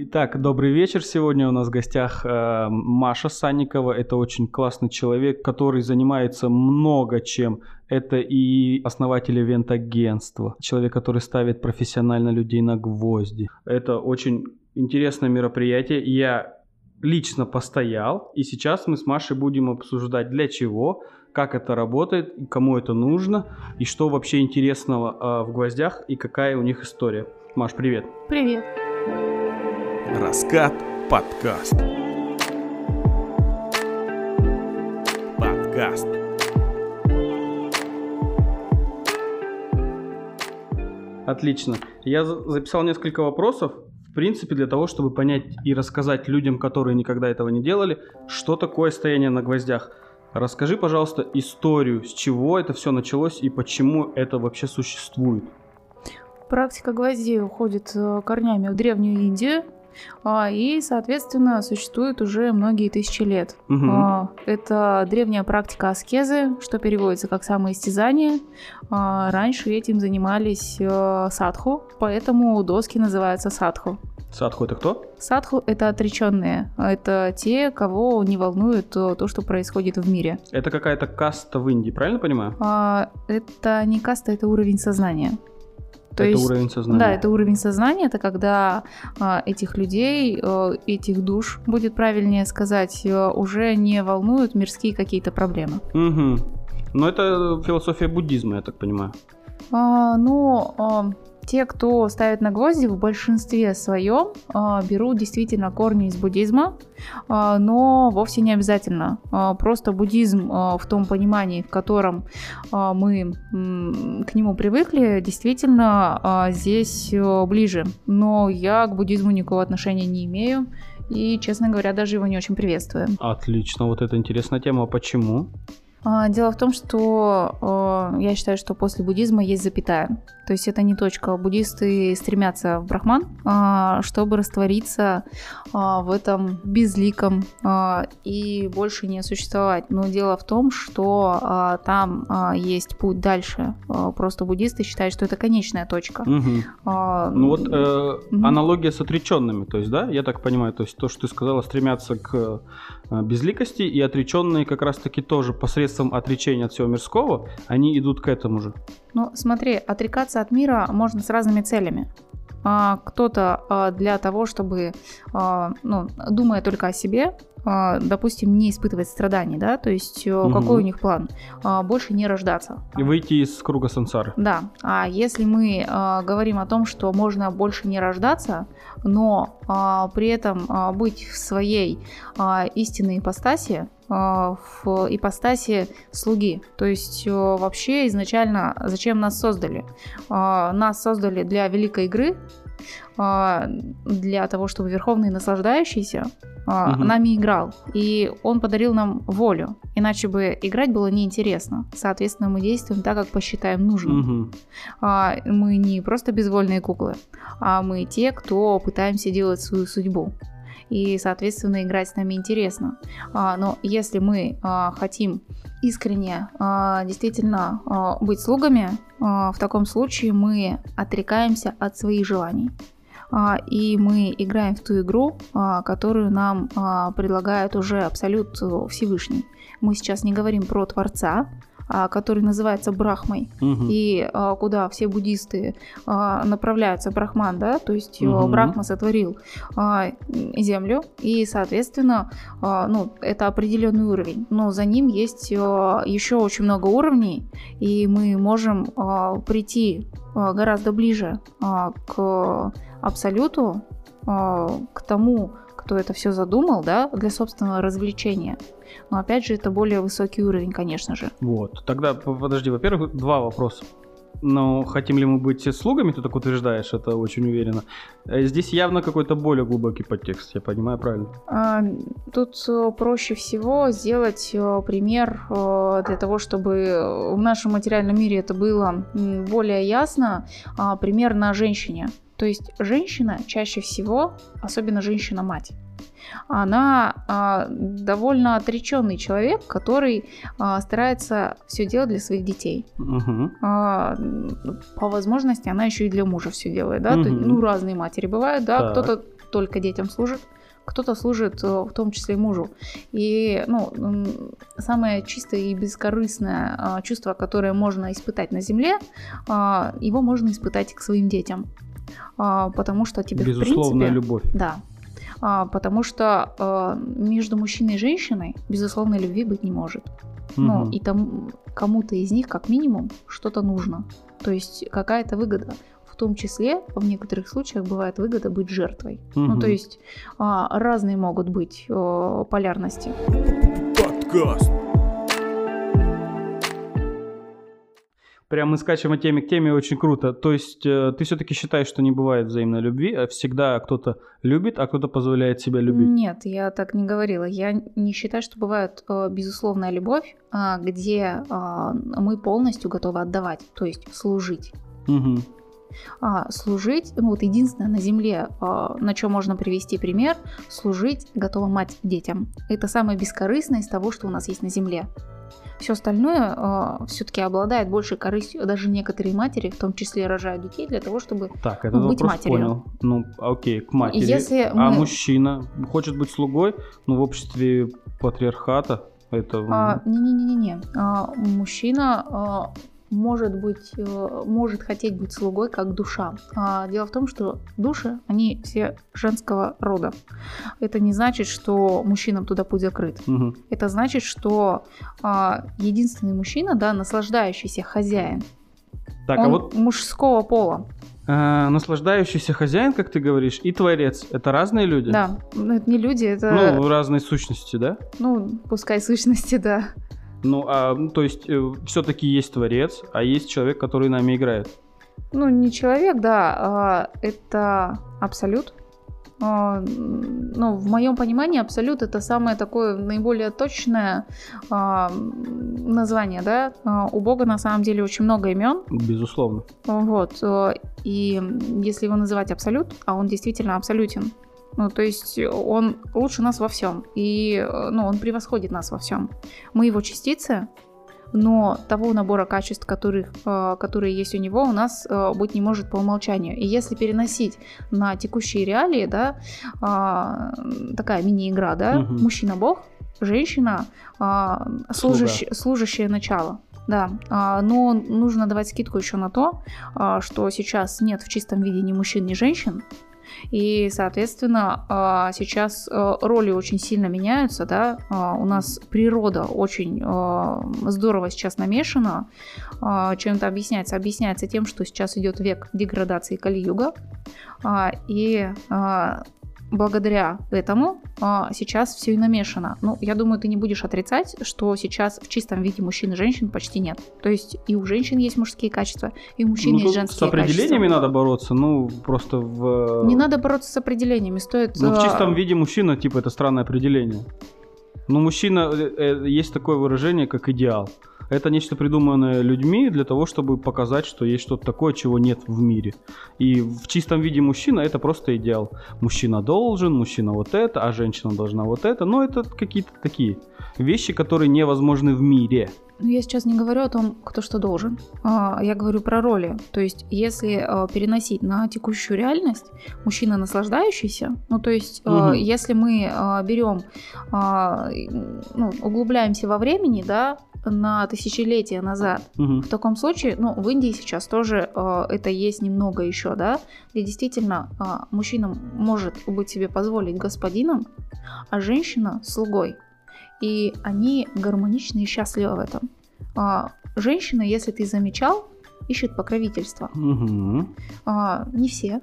Итак, добрый вечер. Сегодня у нас в гостях э, Маша Санникова. Это очень классный человек, который занимается много чем. Это и основатель ивент-агентства, человек, который ставит профессионально людей на гвозди. Это очень интересное мероприятие. Я лично постоял, и сейчас мы с Машей будем обсуждать, для чего, как это работает, кому это нужно, и что вообще интересного э, в гвоздях, и какая у них история. Маш, привет. Привет. Раскат подкаст. Подкаст. Отлично. Я записал несколько вопросов, в принципе, для того, чтобы понять и рассказать людям, которые никогда этого не делали, что такое стояние на гвоздях. Расскажи, пожалуйста, историю, с чего это все началось и почему это вообще существует. Практика гвоздей уходит э, корнями в Древнюю Индию, и, соответственно, существует уже многие тысячи лет. Угу. Это древняя практика аскезы, что переводится как самоистязание. А, раньше этим занимались э, садху, поэтому доски называются садху. Садху это кто? Садху это отреченные. Это те, кого не волнует то, что происходит в мире. Это какая-то каста в Индии, правильно понимаю? Это не каста, это уровень сознания. То это есть, уровень сознания. Да, это уровень сознания, это когда э, этих людей, э, этих душ, будет правильнее сказать, э, уже не волнуют мирские какие-то проблемы. Угу. Но это философия буддизма, я так понимаю. А, ну, а, те, кто ставит на гвозди, в большинстве своем а, берут действительно корни из буддизма, а, но вовсе не обязательно. А, просто буддизм в том понимании, в котором мы к нему привыкли, действительно здесь ближе. Но я к буддизму никакого отношения не имею. И, честно говоря, даже его не очень приветствую. Отлично, вот это интересная тема. Почему? А, дело в том, что э, я считаю, что после буддизма есть запятая. То есть это не точка. Буддисты стремятся в брахман, э, чтобы раствориться э, в этом безликом и больше не существовать. Но дело в том, что там есть путь дальше. Просто буддисты считают, что это конечная точка. Угу. А, ну вот э, угу. аналогия с отреченными, то есть, да, я так понимаю, то есть то, что ты сказала, стремятся к безликости, и отреченные как раз-таки тоже посредством посредством отречения от всего мирского, они идут к этому же. Ну, смотри, отрекаться от мира можно с разными целями. А, кто-то а, для того, чтобы, а, ну, думая только о себе, допустим, не испытывать страданий, да, то есть угу. какой у них план? Больше не рождаться. И выйти из круга сансары. Да, а если мы говорим о том, что можно больше не рождаться, но при этом быть в своей истинной ипостаси, в ипостаси слуги. То есть вообще изначально зачем нас создали? Нас создали для великой игры, для того, чтобы Верховный наслаждающийся угу. нами играл. И он подарил нам волю. Иначе бы играть было неинтересно. Соответственно, мы действуем так, как посчитаем нужным. Угу. Мы не просто безвольные куклы, а мы те, кто пытаемся делать свою судьбу и, соответственно, играть с нами интересно. Но если мы хотим искренне действительно быть слугами, в таком случае мы отрекаемся от своих желаний. А, и мы играем в ту игру, а, которую нам а, предлагает уже абсолют Всевышний. Мы сейчас не говорим про Творца, который называется Брахмой, угу. и куда все буддисты направляются, Брахман, да, то есть угу. Брахма сотворил землю, и, соответственно, ну, это определенный уровень, но за ним есть еще очень много уровней, и мы можем прийти гораздо ближе к абсолюту, к тому, кто это все задумал, да, для собственного развлечения. Но опять же, это более высокий уровень, конечно же. Вот. Тогда, подожди, во-первых, два вопроса. Но хотим ли мы быть слугами, ты так утверждаешь, это очень уверенно. Э, здесь явно какой-то более глубокий подтекст, я понимаю правильно? А, тут э, проще всего сделать э, пример для того, чтобы в нашем материальном мире это было более ясно. А, пример на женщине. То есть женщина чаще всего, особенно женщина-мать, она а, довольно отреченный человек, который а, старается все делать для своих детей. Угу. По возможности она еще и для мужа все делает, да? Угу. Ну разные матери бывают, да? Кто-то только детям служит, кто-то служит э, в том числе мужу. И ну, самое чистое и бескорыстное чувство, которое можно испытать на земле, его можно испытать к своим детям. Потому что тебе Безусловная в принципе... любовь. Да. Потому что между мужчиной и женщиной безусловной любви быть не может. Угу. Ну, и там кому-то из них, как минимум, что-то нужно. То есть какая-то выгода том числе в некоторых случаях бывает выгода быть жертвой. Угу. Ну, то есть а, разные могут быть а, полярности. Подкаст. Прям мы скачем от темы к теме, очень круто. То есть э, ты все-таки считаешь, что не бывает взаимной любви, а всегда кто-то любит, а кто-то позволяет себя любить? Нет, я так не говорила. Я не считаю, что бывает э, безусловная любовь, э, где э, мы полностью готовы отдавать, то есть служить. Угу а, служить, ну вот единственное на земле, а, на чем можно привести пример, служить готова мать детям. Это самое бескорыстное из того, что у нас есть на земле. Все остальное э, а, все-таки обладает большей корыстью. Даже некоторые матери, в том числе, рожают детей для того, чтобы так, этот быть матерью. Понял. Ну, окей, к матери. Если а мы... мужчина хочет быть слугой, ну, в обществе патриархата это... А, не-не-не-не. А, мужчина а, может быть, э, может хотеть быть слугой как душа. А дело в том, что души, они все женского рода. Это не значит, что мужчинам туда путь закрыт. Угу. Это значит, что а, единственный мужчина, да, наслаждающийся хозяин, так, а он а вот мужского пола. А, наслаждающийся хозяин, как ты говоришь, и творец. Это разные люди? Да, ну, это не люди, это... Ну, разные сущности, да? Ну, пускай сущности, да. Ну, а, то есть, э, все-таки есть творец, а есть человек, который нами играет. Ну, не человек, да, а, это абсолют. А, ну, в моем понимании абсолют это самое такое наиболее точное а, название, да. А, у Бога на самом деле очень много имен. Безусловно. Вот. И если его называть абсолют, а он действительно абсолютен, ну, то есть он лучше нас во всем. И ну, он превосходит нас во всем. Мы его частицы, но того набора качеств, которых, э, которые есть у него, у нас э, быть не может по умолчанию. И если переносить на текущие реалии, да, э, такая мини-игра, да, угу. мужчина-бог, женщина, служащ, служащее начало. Да, но нужно давать скидку еще на то, что сейчас нет в чистом виде ни мужчин, ни женщин, и, соответственно, а, сейчас э, роли очень сильно меняются, да, а, у нас природа очень а, здорово сейчас намешана. Чем это объясняется? Объясняется тем, что сейчас идет век деградации Кали-юга, и благодаря этому а, сейчас все и намешано. Ну, я думаю, ты не будешь отрицать, что сейчас в чистом виде мужчин и женщин почти нет. То есть и у женщин есть мужские качества, и у мужчин ну, есть женские качества. С определениями качества. надо бороться, ну, просто в... Не надо бороться с определениями, стоит... Ну, в чистом виде мужчина, типа, это странное определение. Ну, мужчина, э, э, есть такое выражение, как идеал. Это нечто придуманное людьми для того, чтобы показать, что есть что-то такое, чего нет в мире. И в чистом виде мужчина это просто идеал. Мужчина должен, мужчина вот это, а женщина должна вот это. Но это какие-то такие вещи, которые невозможны в мире. Ну, я сейчас не говорю о том, кто что должен. А, я говорю про роли. То есть, если а, переносить на текущую реальность, мужчина наслаждающийся, ну, то есть, угу. если мы берем, ну, углубляемся во времени, да, на тысячелетия назад. Угу. В таком случае, ну, в Индии сейчас тоже э, это есть немного еще, да, где действительно э, мужчина может быть себе позволить господином, а женщина слугой. И они гармоничны и счастливы в этом. Э, женщина, если ты замечал, ищет покровительство. Угу. Э, не все,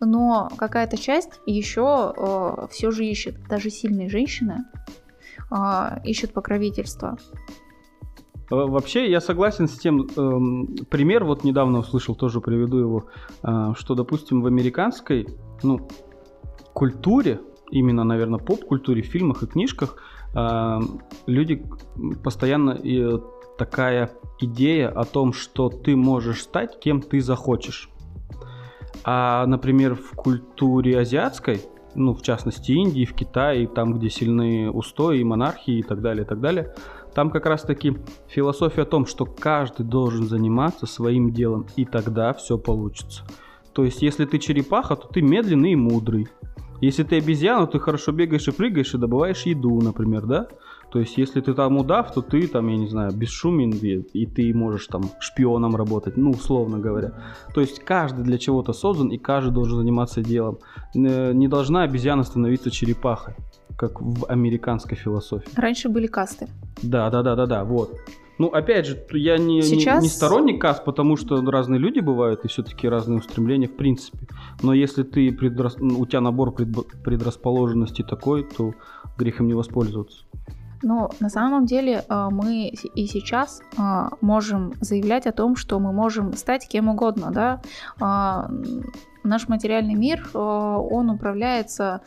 но какая-то часть еще э, все же ищет. Даже сильные женщины э, ищут покровительство. Вообще, я согласен с тем, э, пример вот недавно услышал, тоже приведу его, э, что, допустим, в американской, ну, культуре, именно, наверное, поп-культуре, в фильмах и книжках, э, люди постоянно э, такая идея о том, что ты можешь стать кем ты захочешь. А, например, в культуре азиатской, ну, в частности, Индии, в Китае, там, где сильные устои, монархии и так далее, и так далее, там как раз таки философия о том, что каждый должен заниматься своим делом, и тогда все получится. То есть, если ты черепаха, то ты медленный и мудрый. Если ты обезьяна, ты хорошо бегаешь и прыгаешь и добываешь еду, например, да? То есть, если ты там удав, то ты там, я не знаю, бесшумен, и, ты можешь там шпионом работать, ну, условно говоря. То есть, каждый для чего-то создан, и каждый должен заниматься делом. Не должна обезьяна становиться черепахой, как в американской философии. Раньше были касты. Да, да, да, да, да, вот. Ну, опять же, я не, не- Сейчас- не сторонник каст, потому что разные люди бывают и все-таки разные устремления в принципе. Но если ты предрас- ну, у тебя набор предрасположенностей такой, то грех им не воспользоваться. Но на самом деле э, мы и сейчас э, можем заявлять о том, что мы можем стать кем угодно, да. А, Наш материальный мир, э, он управляется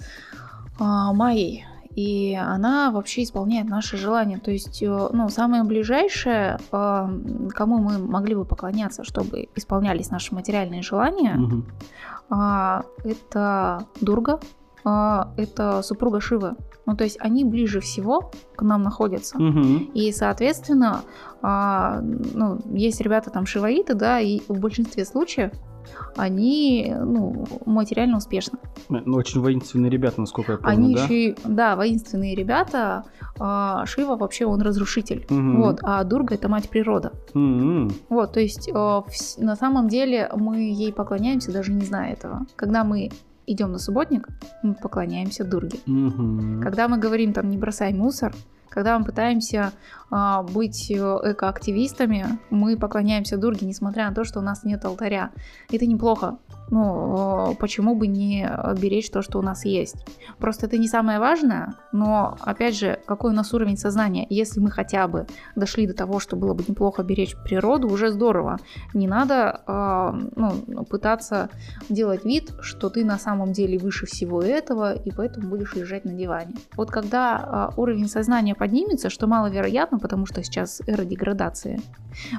майей, и она вообще исполняет наши желания. То есть, э, ну, самое ближайшее, э, кому мы могли бы поклоняться, чтобы исполнялись наши материальные желания, а, это Дурга, а, это супруга Шивы. Ну, то есть они ближе всего к нам находятся. Мгм. И, соответственно, а, ну, есть ребята там шиваиты, да, и в большинстве случаев они, ну, материально успешны. Ну, очень воинственные ребята, насколько я помню, они да? еще да, воинственные ребята. а, Шива вообще он разрушитель. Мгм. Вот, а Дурга это мать природа. М-м. Вот, то есть э, на самом деле мы ей поклоняемся, даже не зная этого. Когда мы идем на субботник, мы поклоняемся Дурге. Мгм. Когда мы говорим там не бросай мусор, когда мы пытаемся быть э, экоактивистами, мы поклоняемся Дурге, несмотря на то, что у нас нет алтаря. Это неплохо. Ну, э, почему бы не беречь то, что у нас есть? Просто это не самое важное, но, опять же, какой у нас уровень сознания? Если мы хотя бы дошли до того, что было бы неплохо беречь природу, уже здорово. Не надо э, ну, пытаться делать вид, что ты на самом деле выше всего этого, и поэтому будешь лежать на диване. Вот когда э, уровень сознания поднимется, что маловероятно, потому что сейчас эра деградации,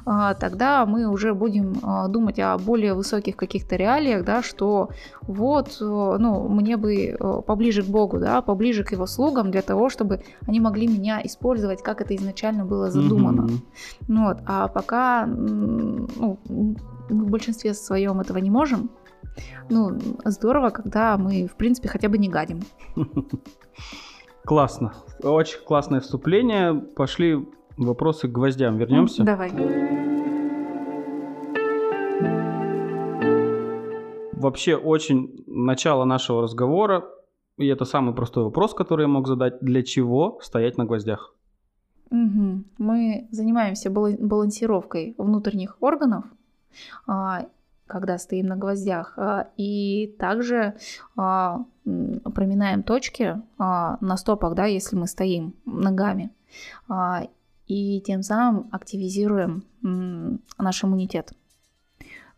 э, тогда мы уже будем э, думать о более высоких каких-то реалиях, да, что вот, э, ну, мне бы э, поближе к Богу, да, поближе к Его слугам, для того, чтобы они могли меня использовать, как это изначально было задумано. Мгм. Ну Вот, а пока ну, мы в большинстве своем этого не можем. Ну, здорово, когда мы, в принципе, хотя бы не гадим. Классно. Очень классное вступление. Пошли вопросы к гвоздям. Вернемся. Давай. Вообще очень начало нашего разговора, и это самый простой вопрос, который я мог задать. Для чего стоять на гвоздях? Мгм. Мы занимаемся бала- балансировкой внутренних органов, а, когда стоим на гвоздях, а, и также а, проминаем точки а, на стопах, да, если мы стоим ногами, и тем самым активизируем наш иммунитет.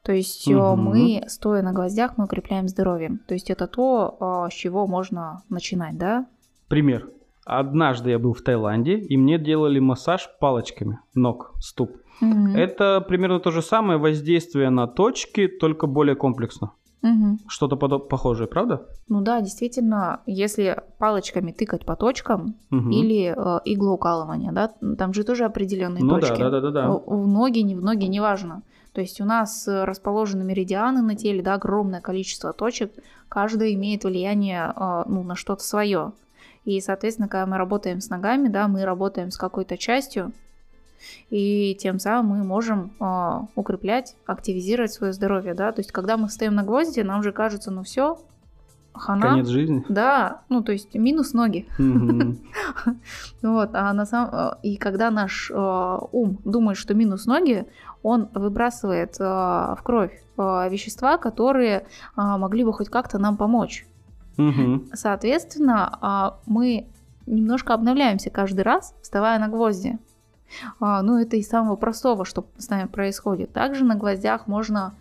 То есть Мгм. мы, стоя на гвоздях, мы укрепляем здоровье. То есть это то, с чего можно начинать, да? Пример. Однажды я был в Таиланде, и мне делали массаж палочками ног, ступ. Это примерно то же самое воздействие на точки, только более комплексно. Мгм. Что-то похожее, правда? Ну да, действительно, если палочками тыкать по точкам Мгм. или э, иглоукалывание, да, там же тоже определенные Ну да, точки. да, да, да, да. В в ноги, не в ноги, неважно. То есть у нас расположены меридианы на теле, да, огромное количество точек, каждая имеет влияние э, ну, на что-то свое. И, соответственно, когда мы работаем с ногами, да, мы работаем с какой-то частью, и тем самым мы можем э, укреплять, активизировать свое здоровье, да. То есть, когда мы стоим на гвозди, нам же кажется, ну все, хана. Конец жизни. Да, ну то есть минус ноги. Вот, а на самом э, и когда наш э, ум думает, что минус ноги, он выбрасывает э, в кровь э, вещества, которые могли бы хоть как-то нам помочь. Соответственно, а, мы немножко обновляемся каждый раз, вставая на гвозди. А, Ну, это из самого простого, что с нами происходит. Также на гвоздях можно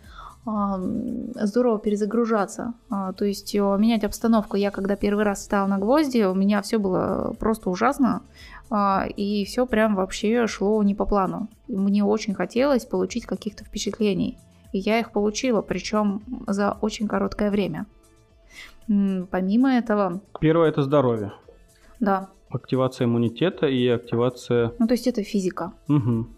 здорово перезагружаться, А, то есть э, менять обстановку. Я когда первый раз встала на гвозди, у меня все было просто ужасно, а, и все прям вообще шло не по плану. И Мне очень хотелось получить каких-то впечатлений, и я их получила, причем за очень короткое время. Помимо этого, Первое это здоровье. да, Активация иммунитета и активация... ну то есть это физика. Мгм.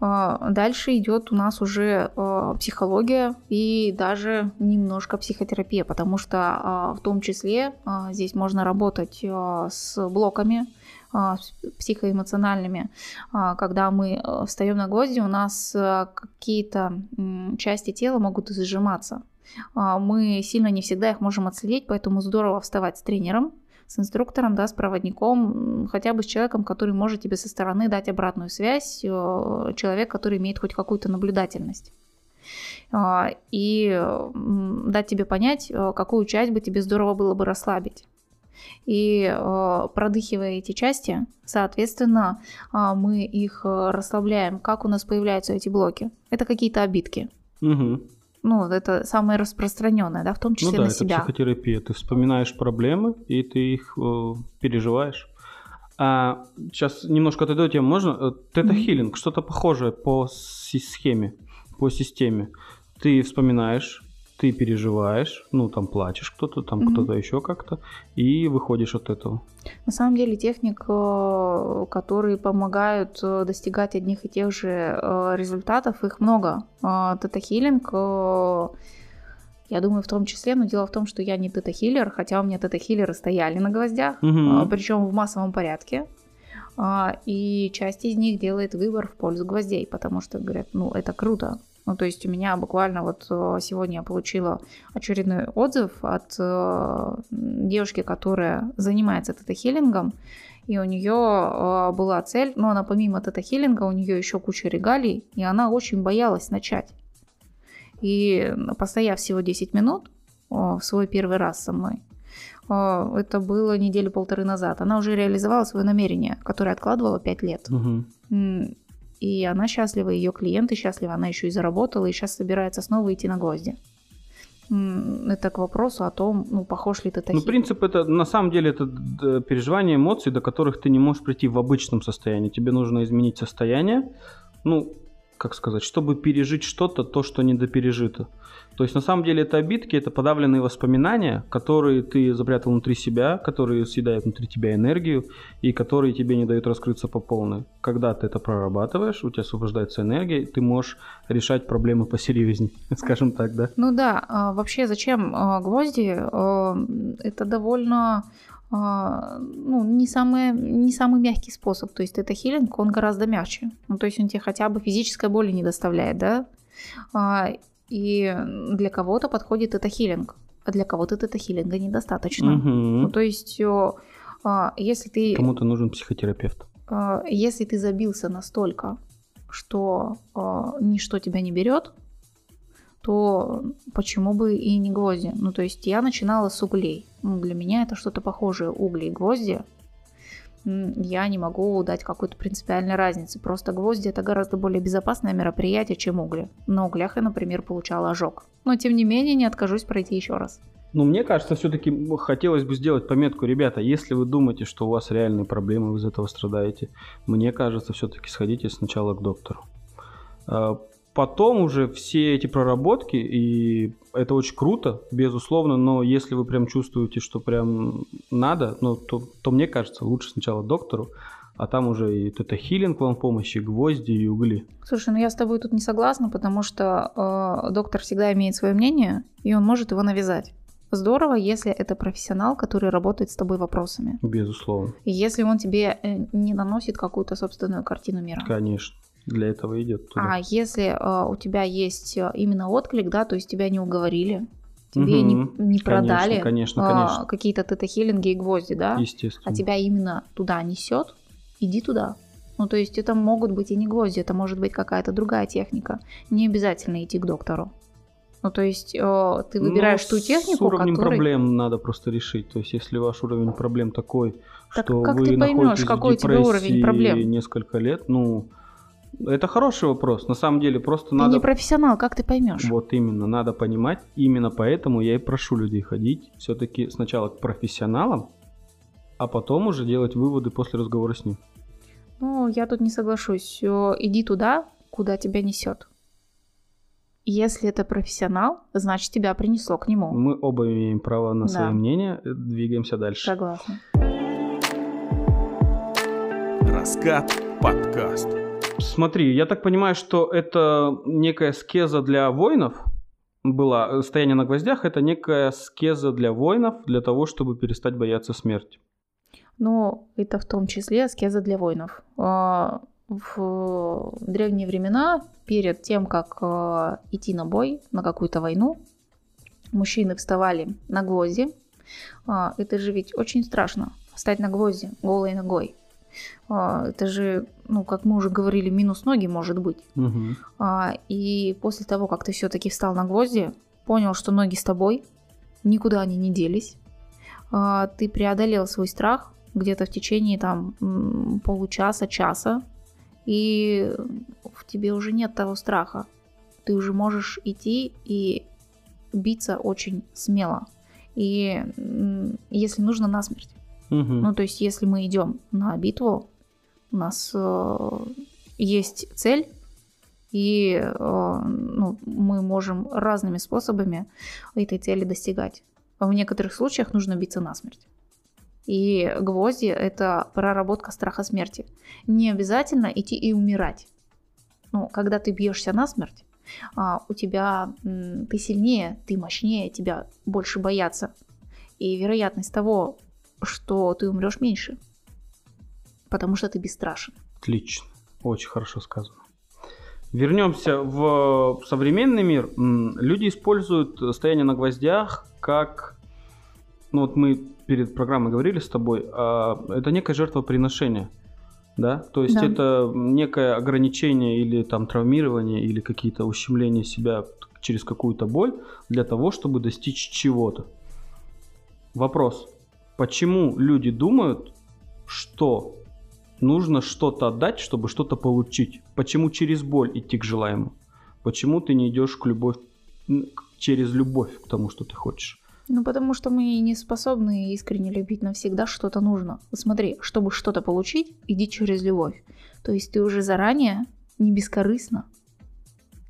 А, Дальше идет у нас уже а, психология и даже немножко психотерапия, потому что а, в том числе здесь можно работать с блоками психоэмоциональными. Когда мы встаем на гвозди, у нас какие-то части тела могут зажиматься. Мы сильно не всегда их можем отследить, поэтому здорово вставать с тренером, с инструктором, да, с проводником, хотя бы с человеком, который может тебе со стороны дать обратную связь, э, человек, который имеет хоть какую-то наблюдательность. А, И дать тебе понять, э, какую часть бы тебе здорово было бы расслабить. И э, продыхивая эти части, соответственно, а, мы их расслабляем. Как у нас появляются эти блоки? Это какие-то обидки. Мгм. Ну, это самое распространенное, да, в том Ну числе да, на это себя. психотерапия. Ты вспоминаешь проблемы, и ты их э, переживаешь. А сейчас немножко отойду от темы. Можно? Э, Тета-хиллинг, что-то похожее по схеме, по системе. Ты вспоминаешь, ты переживаешь, ну там плачешь кто-то, там Мгм. кто-то еще как-то, и выходишь от этого. На самом деле техник, э, которые помогают э, достигать одних и тех же э, результатов, их много. Тета-хиллинг, я думаю, в том числе, но дело в том, что я не тета-хиллер, хотя у меня тета-хиллеры стояли на гвоздях, Мгм. причем в массовом порядке. И часть из них делает выбор в пользу гвоздей, потому что говорят, ну это круто. Ну то есть у меня буквально вот э, сегодня я получила очередной отзыв от э, девушки, которая занимается тета-хиллингом, и у нее э, была цель, но она помимо тета-хиллинга, у нее еще куча регалий, и она очень боялась начать. И постояв всего 10 минут в свой первый раз со мной, это было неделю полторы назад, она уже реализовала свое намерение, которое откладывала 5 лет. Мгм. И она счастлива, ее клиенты счастливы, она еще и заработала, и сейчас собирается снова идти на гвозди. Это к вопросу о том, ну, похож ли ты Ну, принцип это, на самом деле, это переживание эмоций, до которых ты не можешь прийти в обычном состоянии. Тебе нужно изменить состояние, ну, как сказать, чтобы пережить что-то, то, что недопережито. То есть, на самом деле, это обидки, это подавленные воспоминания, которые ты запрятал внутри себя, которые съедают внутри тебя энергию и которые тебе не дают раскрыться по полной. Когда ты это прорабатываешь, у тебя освобождается энергия, ты можешь решать проблемы посерьезнее, скажем так, да? Ну да, а, вообще зачем а, гвозди? А, Это довольно ну, не, самый, не самый мягкий способ. То есть это хилинг, он гораздо мягче. Ну, то есть он тебе хотя бы физической боли не доставляет, да? А, И для кого-то подходит это хилинг, а для кого-то это хилинга недостаточно. Мгм. Ну, то есть, о, а, если ты, Кому-то нужен психотерапевт. а, если ты забился настолько, что а, ничто тебя не берет, то почему бы и не гвозди? Ну, то есть я начинала с углей. Ну, для меня это что-то похожее. Угли и гвозди. Я не могу дать какой-то принципиальной разницы. Просто гвозди это гораздо более безопасное мероприятие, чем угли. На углях я, например, получала ожог. Но тем не менее не откажусь пройти еще раз. Ну, мне кажется, все-таки хотелось бы сделать пометку, ребята, если вы думаете, что у вас реальные проблемы, вы из этого страдаете, мне кажется, все-таки сходите сначала к доктору. Потом уже все эти проработки, и это очень круто, безусловно, но если вы прям чувствуете, что прям надо, ну, то, то мне кажется, лучше сначала доктору, а там уже и тета-хилинг вам в помощи, гвозди и угли. Слушай, ну я с тобой тут не согласна, потому что э, доктор всегда имеет свое мнение, и он может его навязать. Здорово, если это профессионал, который работает с тобой вопросами. Безусловно, если он тебе э, не наносит какую-то собственную картину мира. конечно. Для этого идет туда. А если э, у тебя есть э, именно отклик, да, то есть тебя не уговорили, тебе Мгм. не, не Конечно, продали конечно, а, конечно. какие-то тета-хиллинги и гвозди, да, Естественно. а тебя именно туда несет, иди туда. Ну, то есть это могут быть и не гвозди, это может быть какая-то другая техника. Не обязательно идти к доктору. Ну, то есть э, ты выбираешь Ну, ту технику, С уровнем которой... проблем надо просто решить. То есть, если ваш уровень проблем такой, Так что как вы ты поймешь, находитесь какой в у тебя уровень депрессии проблем? несколько лет, ну, это хороший вопрос. На самом деле, просто Ты надо... не профессионал, как ты поймешь? Вот именно, надо понимать. Именно поэтому я и прошу людей ходить все-таки сначала к профессионалам, а потом уже делать выводы после разговора с ним. Ну, я тут не соглашусь. Иди туда, куда тебя несет. Если это профессионал, значит тебя принесло к нему. Мы оба имеем право на Да. свое мнение. Двигаемся дальше. Согласна. Раскат подкаст. Смотри, я так понимаю, что это некая скеза для воинов была. Стояние на гвоздях – это некая скеза для воинов, для того, чтобы перестать бояться смерти. Но это в том числе аскеза для воинов. А, в древние времена, перед тем, как а, идти на бой, на какую-то войну, мужчины вставали на гвозди. А, это же ведь очень страшно, встать на гвозди голой ногой. Это же, ну, как мы уже говорили, минус ноги может быть. Угу. И после того, как ты все-таки встал на гвозди, понял, что ноги с тобой, никуда они не делись, ты преодолел свой страх, где-то в течение там получаса, часа, и в тебе уже нет того страха. Ты уже можешь идти и биться очень смело. И если нужно, насмерть. Ну, то есть, если мы идем на битву, у нас э, есть цель, и э, ну, мы можем разными способами этой цели достигать. В некоторых случаях нужно биться насмерть. И гвозди – это проработка страха смерти. Не обязательно идти и умирать. Ну, когда ты бьешься насмерть, а, у тебя ты сильнее, ты мощнее, тебя больше боятся. И вероятность того, что ты умрешь меньше, потому что ты бесстрашен. Отлично, очень хорошо сказано. Вернемся в современный мир. Люди используют стояние на гвоздях как ну вот мы перед программой говорили с тобой, а это некое жертвоприношение. Да, то есть да. это некое ограничение или там травмирование или какие-то ущемления себя через какую-то боль для того, чтобы достичь чего-то. Вопрос: почему люди думают, что нужно что-то отдать, чтобы что-то получить? Почему через боль идти к желаемому? Почему ты не идешь к любовь через любовь к тому, что ты хочешь? Ну, потому что мы не способны искренне любить навсегда что-то нужно. Смотри, чтобы что-то получить, иди через любовь. То есть ты уже заранее, не бескорыстно,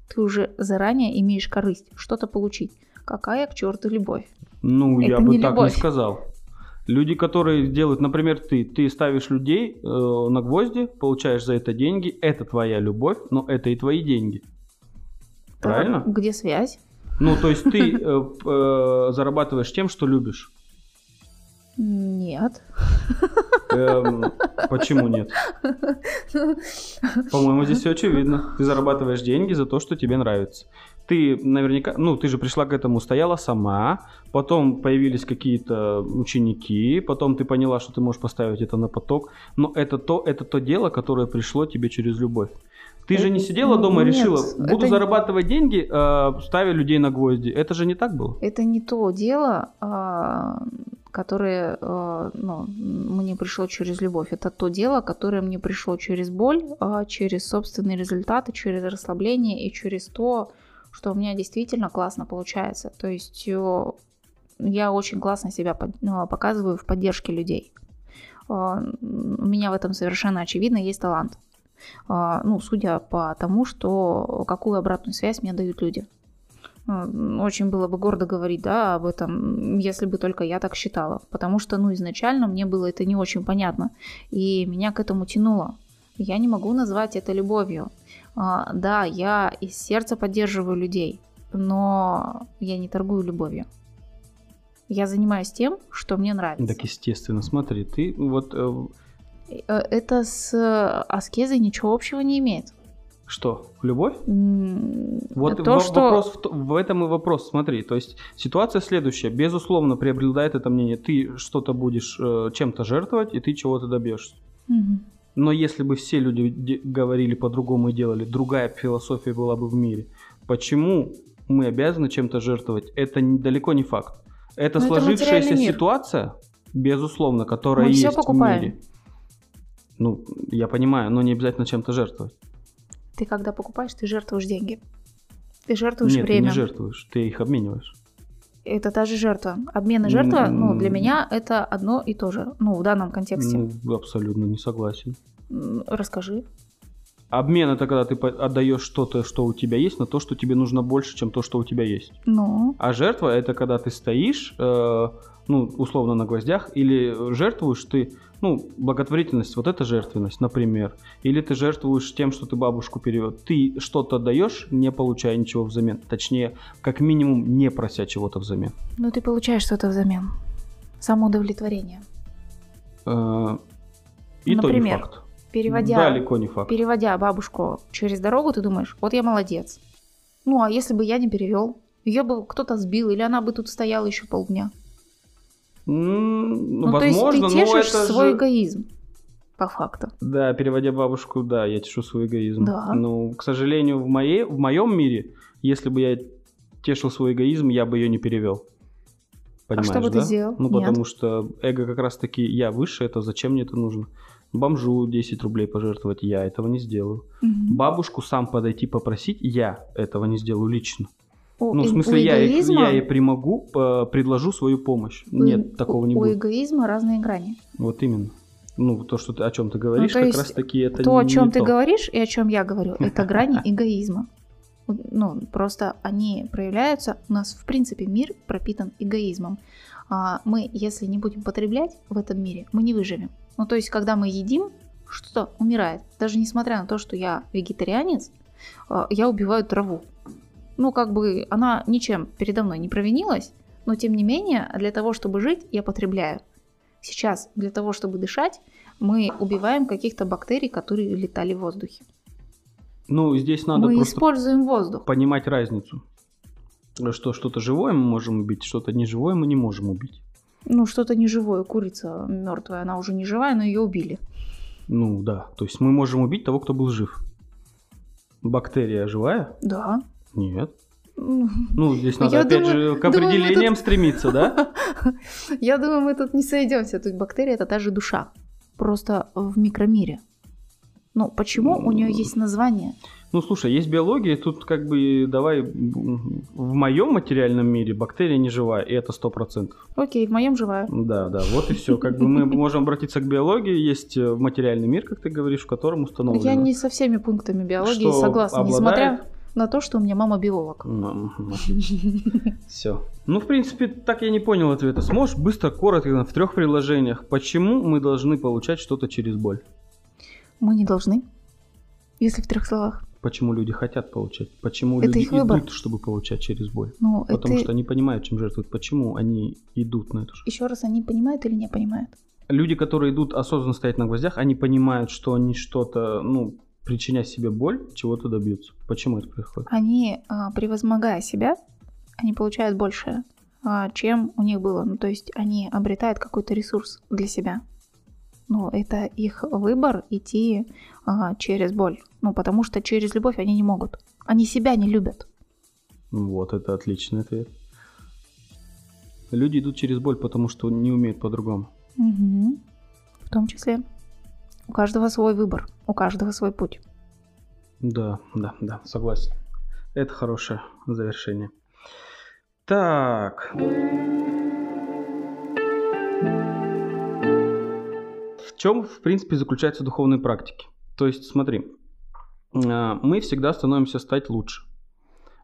ты уже заранее имеешь корысть, что-то получить. Какая к черту любовь? Ну, Это я бы так любовь. не сказал. Люди, которые делают, например, ты, ты ставишь людей э, на гвозди, получаешь за это деньги, это твоя любовь, но это и твои деньги. Правильно? Где связь? Ну, то есть ты э, э, зарабатываешь тем, что любишь. Нет. Эм, почему нет? По-моему, здесь все очевидно. Ты зарабатываешь деньги за то, что тебе нравится. Ты наверняка, ну, ты же пришла к этому, стояла сама, потом появились какие-то ученики, потом ты поняла, что ты можешь поставить это на поток, но это то, это то дело, которое пришло тебе через любовь. Ты же не сидела дома и решила, буду зарабатывать не... деньги, э, ставя людей на гвозди. Это же не так было? Это не то дело, э, которое э, ну, мне пришло через любовь. Это то дело, которое мне пришло через боль, э, через собственные результаты, через расслабление и через то, что у меня действительно классно получается. То есть э, я очень классно себя ну, показываю в поддержке людей. Э, у меня в этом совершенно очевидно есть талант. Ну, судя по тому, что какую обратную связь мне дают люди. Очень было бы гордо говорить, да, об этом, если бы только я так считала. Потому что, ну, изначально мне было это не очень понятно. И меня к этому тянуло. Я не могу назвать это любовью. А, да, я из сердца поддерживаю людей, но я не торгую любовью. Я занимаюсь тем, что мне нравится. Так, естественно, смотри, ты вот э, Э, это с э, аскезой ничего общего не имеет. Что? Любовь? Mm, вот то, в, что... вопрос в, в этом и вопрос. Смотри, то есть ситуация следующая. Безусловно, преобладает это мнение. Ты что-то будешь э, чем-то жертвовать, и ты чего-то добьешься. Mm-hmm. Но если бы все люди говорили по-другому и делали, другая философия была бы в мире. Почему мы обязаны чем-то жертвовать? Это далеко не факт. Это Но сложившаяся это ситуация, безусловно, которая мы есть в мире. Ну, я понимаю, но не обязательно чем-то жертвовать. Ты когда покупаешь, ты жертвуешь деньги. Ты жертвуешь Нет, время. Нет, ты не жертвуешь, ты их обмениваешь. Это та же жертва. Обмен и жертва, ну, для меня это одно и то же, ну, в данном контексте. Ну, абсолютно не согласен. Расскажи. Обмен это когда ты отдаешь что-то, что у тебя есть, на то, что тебе нужно больше, чем то, что у тебя есть. Ну. А жертва это когда ты стоишь, э, ну, условно на гвоздях, или жертвуешь ты, ну, благотворительность, вот это жертвенность, например, или ты жертвуешь тем, что ты бабушку перевел, ты что-то даешь, не получая ничего взамен, точнее, как минимум, не прося чего-то взамен. Ну, ты получаешь что-то взамен. Самоудовлетворение. Э, И то не Например, факт. Переводя, Далеко не факт. переводя бабушку через дорогу, ты думаешь, вот я молодец. Ну, а если бы я не перевел? Ее бы кто-то сбил, или она бы тут стояла еще полдня. Ну, возможно, то есть ты но тешишь это свой же- эгоизм. По факту. Да, переводя бабушку, да, я тешу свой эгоизм. Да. Но, к сожалению, в, моей, в моем мире, если бы я тешил свой эгоизм, я бы ее не перевел. Понимаешь, А что бы ты да? сделал? Ну, Нет. потому что эго как раз-таки я выше, это зачем мне это нужно? Бомжу 10 рублей пожертвовать, я этого не сделаю. Мгм. Бабушку сам подойти попросить, я этого не сделаю лично. У Ну, в смысле, у я, эгоизма- я ей примогу, предложу свою помощь. у- Нет, такого не у будет. эгоизма разные грани. Вот именно. Ну, то, что ты, о чем ты говоришь, то как раз таки это То, о не чем ты то. говоришь и о чем я говорю, это грани эгоизма. Ну, просто они проявляются. У нас, в принципе, мир пропитан эгоизмом. А мы, если не будем потреблять в этом мире, мы не выживем. Ну, то есть, когда мы едим, что-то умирает. Даже несмотря на то, что я вегетарианец, а, я убиваю траву. Ну, как бы она ничем передо мной не провинилась, но тем не менее, для того, чтобы жить, я потребляю. Сейчас для того, чтобы дышать, мы убиваем каких-то бактерий, которые летали в воздухе. Ну, здесь надо мы просто используем воздух. понимать разницу. Что что-то живое мы можем убить, что-то неживое мы не можем убить. Ну, что-то неживое, курица мертвая, она уже не живая, но ее убили. Ну, да. То есть мы можем убить того, кто был жив. Бактерия живая? Да. Нет. Ну, здесь надо Я опять думаю- же к думаю, определениям стремиться, да? Я думаю, мы тут не сойдемся. Тут бактерия это та же душа. Просто в микромире. Ну, почему у нее есть название? Ну, слушай, есть биология, тут как бы давай в моем материальном мире бактерия не живая, и это сто процентов. Окей, в моем живая. Да, да, вот и все. Как бы мы можем обратиться к биологии, есть э, материальный мир, как ты говоришь, в котором установлено. Я не со всеми пунктами биологии согласна, несмотря на то, что у меня мама биолог. Все. Ну, в принципе, так я не понял ответа. Сможешь быстро, коротко, в трех предложениях, почему мы должны получать что-то через боль? Мы не должны. Если в трех словах. Почему люди хотят получать? Почему Это люди идут, чтобы получать через боль? Ну, Потому это... что они понимают, чем жертвуют. Почему они идут на это? Еще раз, они понимают или не понимают? Люди, которые идут осознанно стоять на гвоздях, они понимают, что они что-то, ну, причиняя себе боль, чего-то добьются. Почему это происходит? Они, а, превозмогая себя, они получают больше, а, чем у них было. Ну, то есть они обретают какой-то ресурс для себя. Ну, это их выбор идти а, через боль. Ну, потому что через любовь они не могут. Они себя не любят. Вот, это отличный ответ. Люди идут через боль, потому что не умеют по-другому. Мгм. В том числе. У каждого свой выбор, у каждого свой путь. Да, да, да, согласен. Это хорошее завершение. Так. В чем, в принципе, заключаются духовные практики? То есть, смотри, э, мы всегда становимся стать лучше.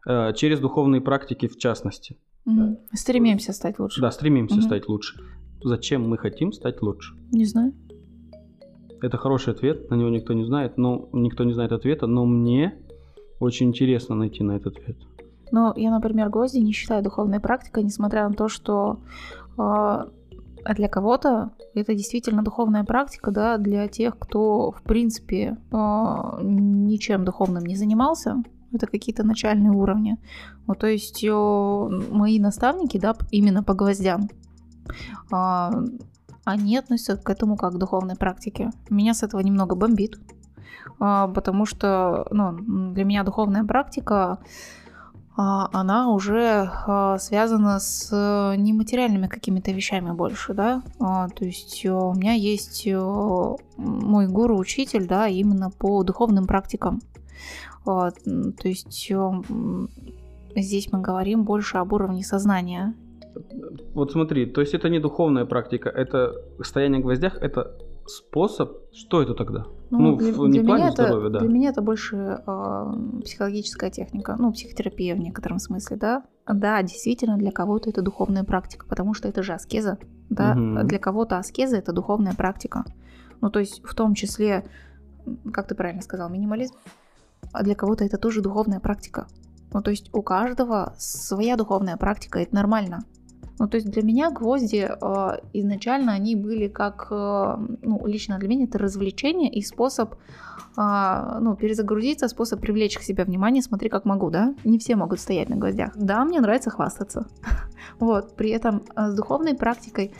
Э, Через духовные практики в частности. Мгм. Стремимся стать лучше. Да, стремимся Мгм. стать лучше. Зачем мы хотим стать лучше? Не знаю. Это хороший ответ, на него никто не знает, но никто не знает ответа, но мне очень интересно найти на этот ответ. Но я, например, гвозди не считаю духовной практикой, несмотря на то, что э, для кого-то это действительно духовная практика, да, для тех, кто, в принципе, э, ничем духовным не занимался. Это какие-то начальные уровни. Вот, то есть э, мои наставники, да, именно по гвоздям, а, они относятся к этому как к духовной практике. Меня с этого немного бомбит, а, потому что ну, для меня духовная практика а, она уже а, связана с э, нематериальными какими-то вещами больше, да. То есть э, у меня есть э, мой гуру-учитель, да, именно по духовным практикам. То есть здесь мы говорим больше об уровне сознания. Вот смотри, то есть это не духовная практика, это стояние на гвоздях, это способ, что это тогда? Ну, Ну, для, в- не для в плане меня это, здоровья, да. для меня это больше э, психологическая техника, ну, психотерапия в некотором смысле, да. Да, действительно, для кого-то это духовная практика, потому что это же аскеза, да. Мгм. Для кого-то аскеза это духовная практика. Ну, то есть в том числе, как ты правильно сказал, минимализм, а для кого-то это тоже духовная практика. Ну, то есть у каждого своя духовная практика, это нормально. Ну, то есть для меня гвозди э, изначально они были как, э, ну, лично для меня это развлечение и способ, а, ну, перезагрузиться, способ привлечь к себе внимание, смотри, как могу, да? Не все могут стоять на гвоздях. Да, мне нравится хвастаться. Вот, при этом э, с духовной практикой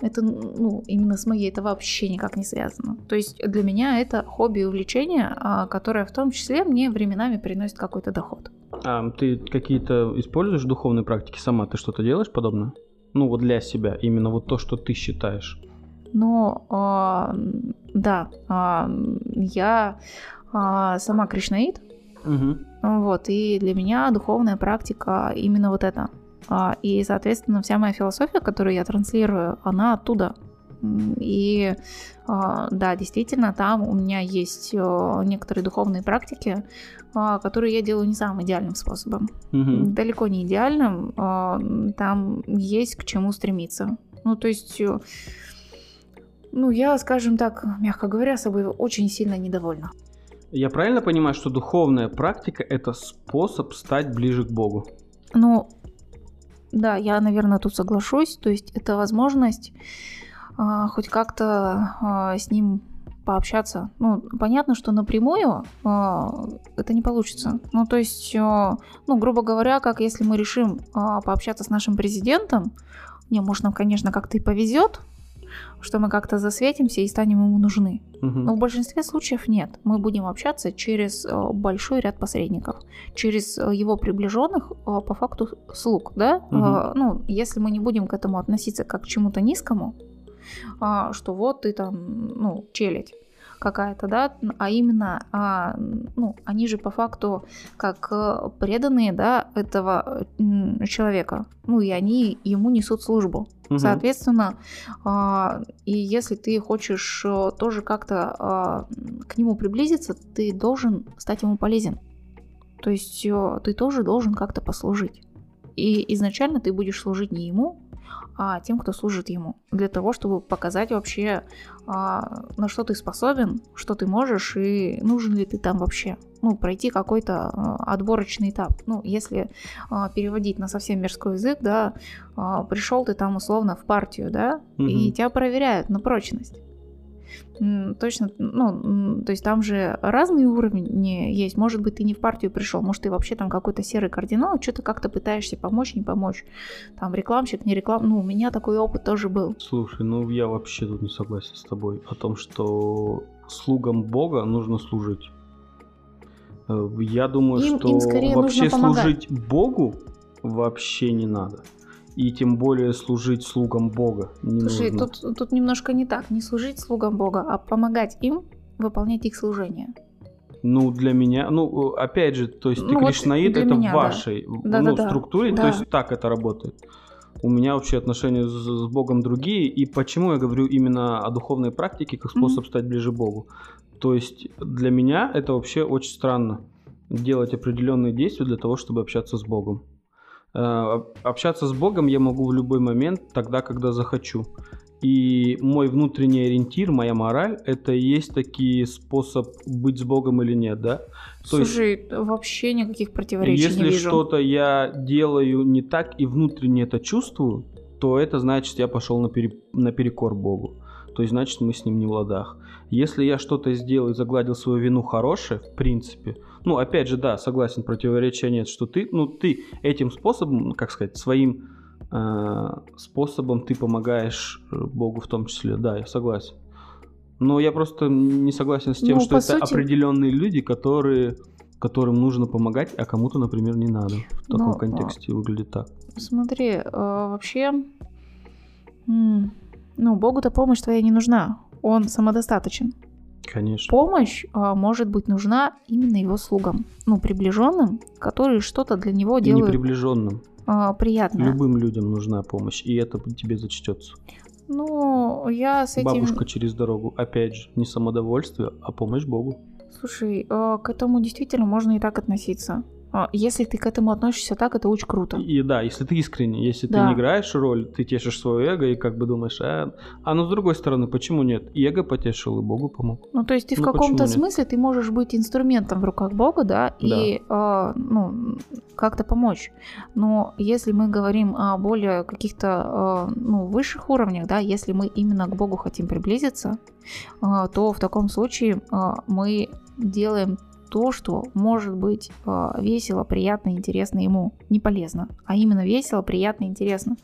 это, ну, именно с моей это вообще никак не связано. То есть для меня это хобби и увлечение, а, которое в том числе мне временами приносит какой-то доход. А ты какие-то используешь духовные практики сама? Ты что-то делаешь подобное? Ну, вот для себя, именно вот то, что ты считаешь. Но а, да, а, я а, сама кришнаит, Мгм. вот, и для меня духовная практика именно вот это. А, И, соответственно, вся моя философия, которую я транслирую, она оттуда. И а, да, действительно, там у меня есть э, некоторые духовные практики, а, которые я делаю не самым идеальным способом. Мгм. Далеко не идеальным. а, Там есть к чему стремиться. Ну, то есть, э, ну, я, скажем так, мягко говоря, собой очень сильно недовольна. Я правильно понимаю, что духовная практика это способ стать ближе к Богу? Ну, да, я, наверное, тут соглашусь. То есть это возможность а, хоть как-то а, с ним пообщаться. Ну, понятно, что напрямую а, это не получится. Ну, то есть, а, ну, грубо говоря, как если мы решим а, пообщаться с нашим президентом, не, может, нам, конечно, как-то и повезет, что мы как-то засветимся и станем ему нужны. Мгм. Но в большинстве случаев нет. Мы будем общаться через э, большой ряд посредников, через э, его приближенных, э, по факту слуг, да. Э, Ну, если мы не будем к этому относиться как к чему-то низкому, а, что вот ты там, ну, челядь какая-то, да, а именно, а, ну, они же по факту как э, преданные, да, этого м, человека, ну, и они ему несут службу. Мгм. Соответственно, а, и если ты хочешь э, тоже как-то а, к нему приблизиться, ты должен стать ему полезен. То есть э, ты тоже должен как-то послужить. И изначально ты будешь служить не ему, а тем, кто служит ему. Для того, чтобы показать вообще, на что ты способен, что ты можешь и нужен ли ты там вообще. Ну, пройти какой-то а, отборочный этап. Ну, если а, переводить на совсем мирской язык, да, пришел ты там условно в партию, да, и Мгм. тебя проверяют на прочность. Точно, ну, то есть там же разные уровни есть. Может быть, ты не в партию пришел, может, ты вообще там какой-то серый кардинал, что-то как-то пытаешься помочь, не помочь. Там рекламщик, не реклам. Ну, у меня такой опыт тоже был. Слушай, ну я вообще тут не согласен с тобой о том, что слугам Бога нужно служить. Э, Я думаю, Им- что им вообще служить Богу вообще не надо. И тем более служить слугам Бога не Слушай, нужно. тут, тут немножко не так. Не служить слугам Бога, а помогать им выполнять их служение. Ну, для меня, ну, опять же, то есть ты Ну, вот кришнаит, для это меня, в да. вашей Да, ну, да, да. структуре, Да. то есть так это работает. У меня вообще отношения с, с Богом другие, и почему я говорю именно о духовной практике как способ стать ближе Богу. То есть для меня это вообще очень странно делать определенные действия для того, чтобы общаться с Богом. Э, Общаться с Богом я могу в любой момент, тогда, когда захочу. И мой внутренний ориентир, моя мораль, это и есть такие способ быть с Богом или нет, да? То есть- Слушай, вообще никаких противоречий Если не вижу. что-то я делаю не так и внутренне это чувствую, то это значит, я пошел на пере- наперекор Богу. То есть, значит, мы с ним не в ладах. Если я что-то сделал и загладил свою вину хорошее, в принципе, ну, опять же, да, согласен, противоречия нет, что ты, ну, ты этим способом, ну, как сказать, своим э, способом ты помогаешь э, Богу в том числе, да, я согласен. Но я просто не согласен с тем, Ну, что это сути- определенные люди, которые которым нужно помогать, а кому-то, например, не надо. В таком Ну, контексте выглядит так. Смотри, э, вообще, ну, Богу-то помощь твоя не нужна. Он самодостаточен. Конечно. Помощь а, может быть нужна именно его слугам, ну, приближенным, которые что-то для него делают Неприближенным. а, приятное. Любым людям нужна помощь, и это тебе зачтется. Ну, я с этим... Бабушка через дорогу. Опять же, не самодовольствие, а помощь Богу. Слушай, э, к этому действительно можно и так относиться. А, Если ты к этому относишься так, это очень круто. И да, если ты искренне, если ты Да. не играешь роль, ты тешишь свое эго и как бы думаешь, а, а ну с другой стороны, почему нет? И эго потешил, и Богу помог. Ну, то есть ты в Ну, каком-то почему нет? смысле ты можешь быть инструментом в руках Бога, да, и э, ну, как-то помочь. Но если мы говорим о более каких-то э, ну, высших уровнях, да, если мы именно к Богу хотим приблизиться, э, то в таком случае э, мы делаем то, что может быть э, весело, приятно, интересно ему, не полезно, а именно весело, приятно, интересно.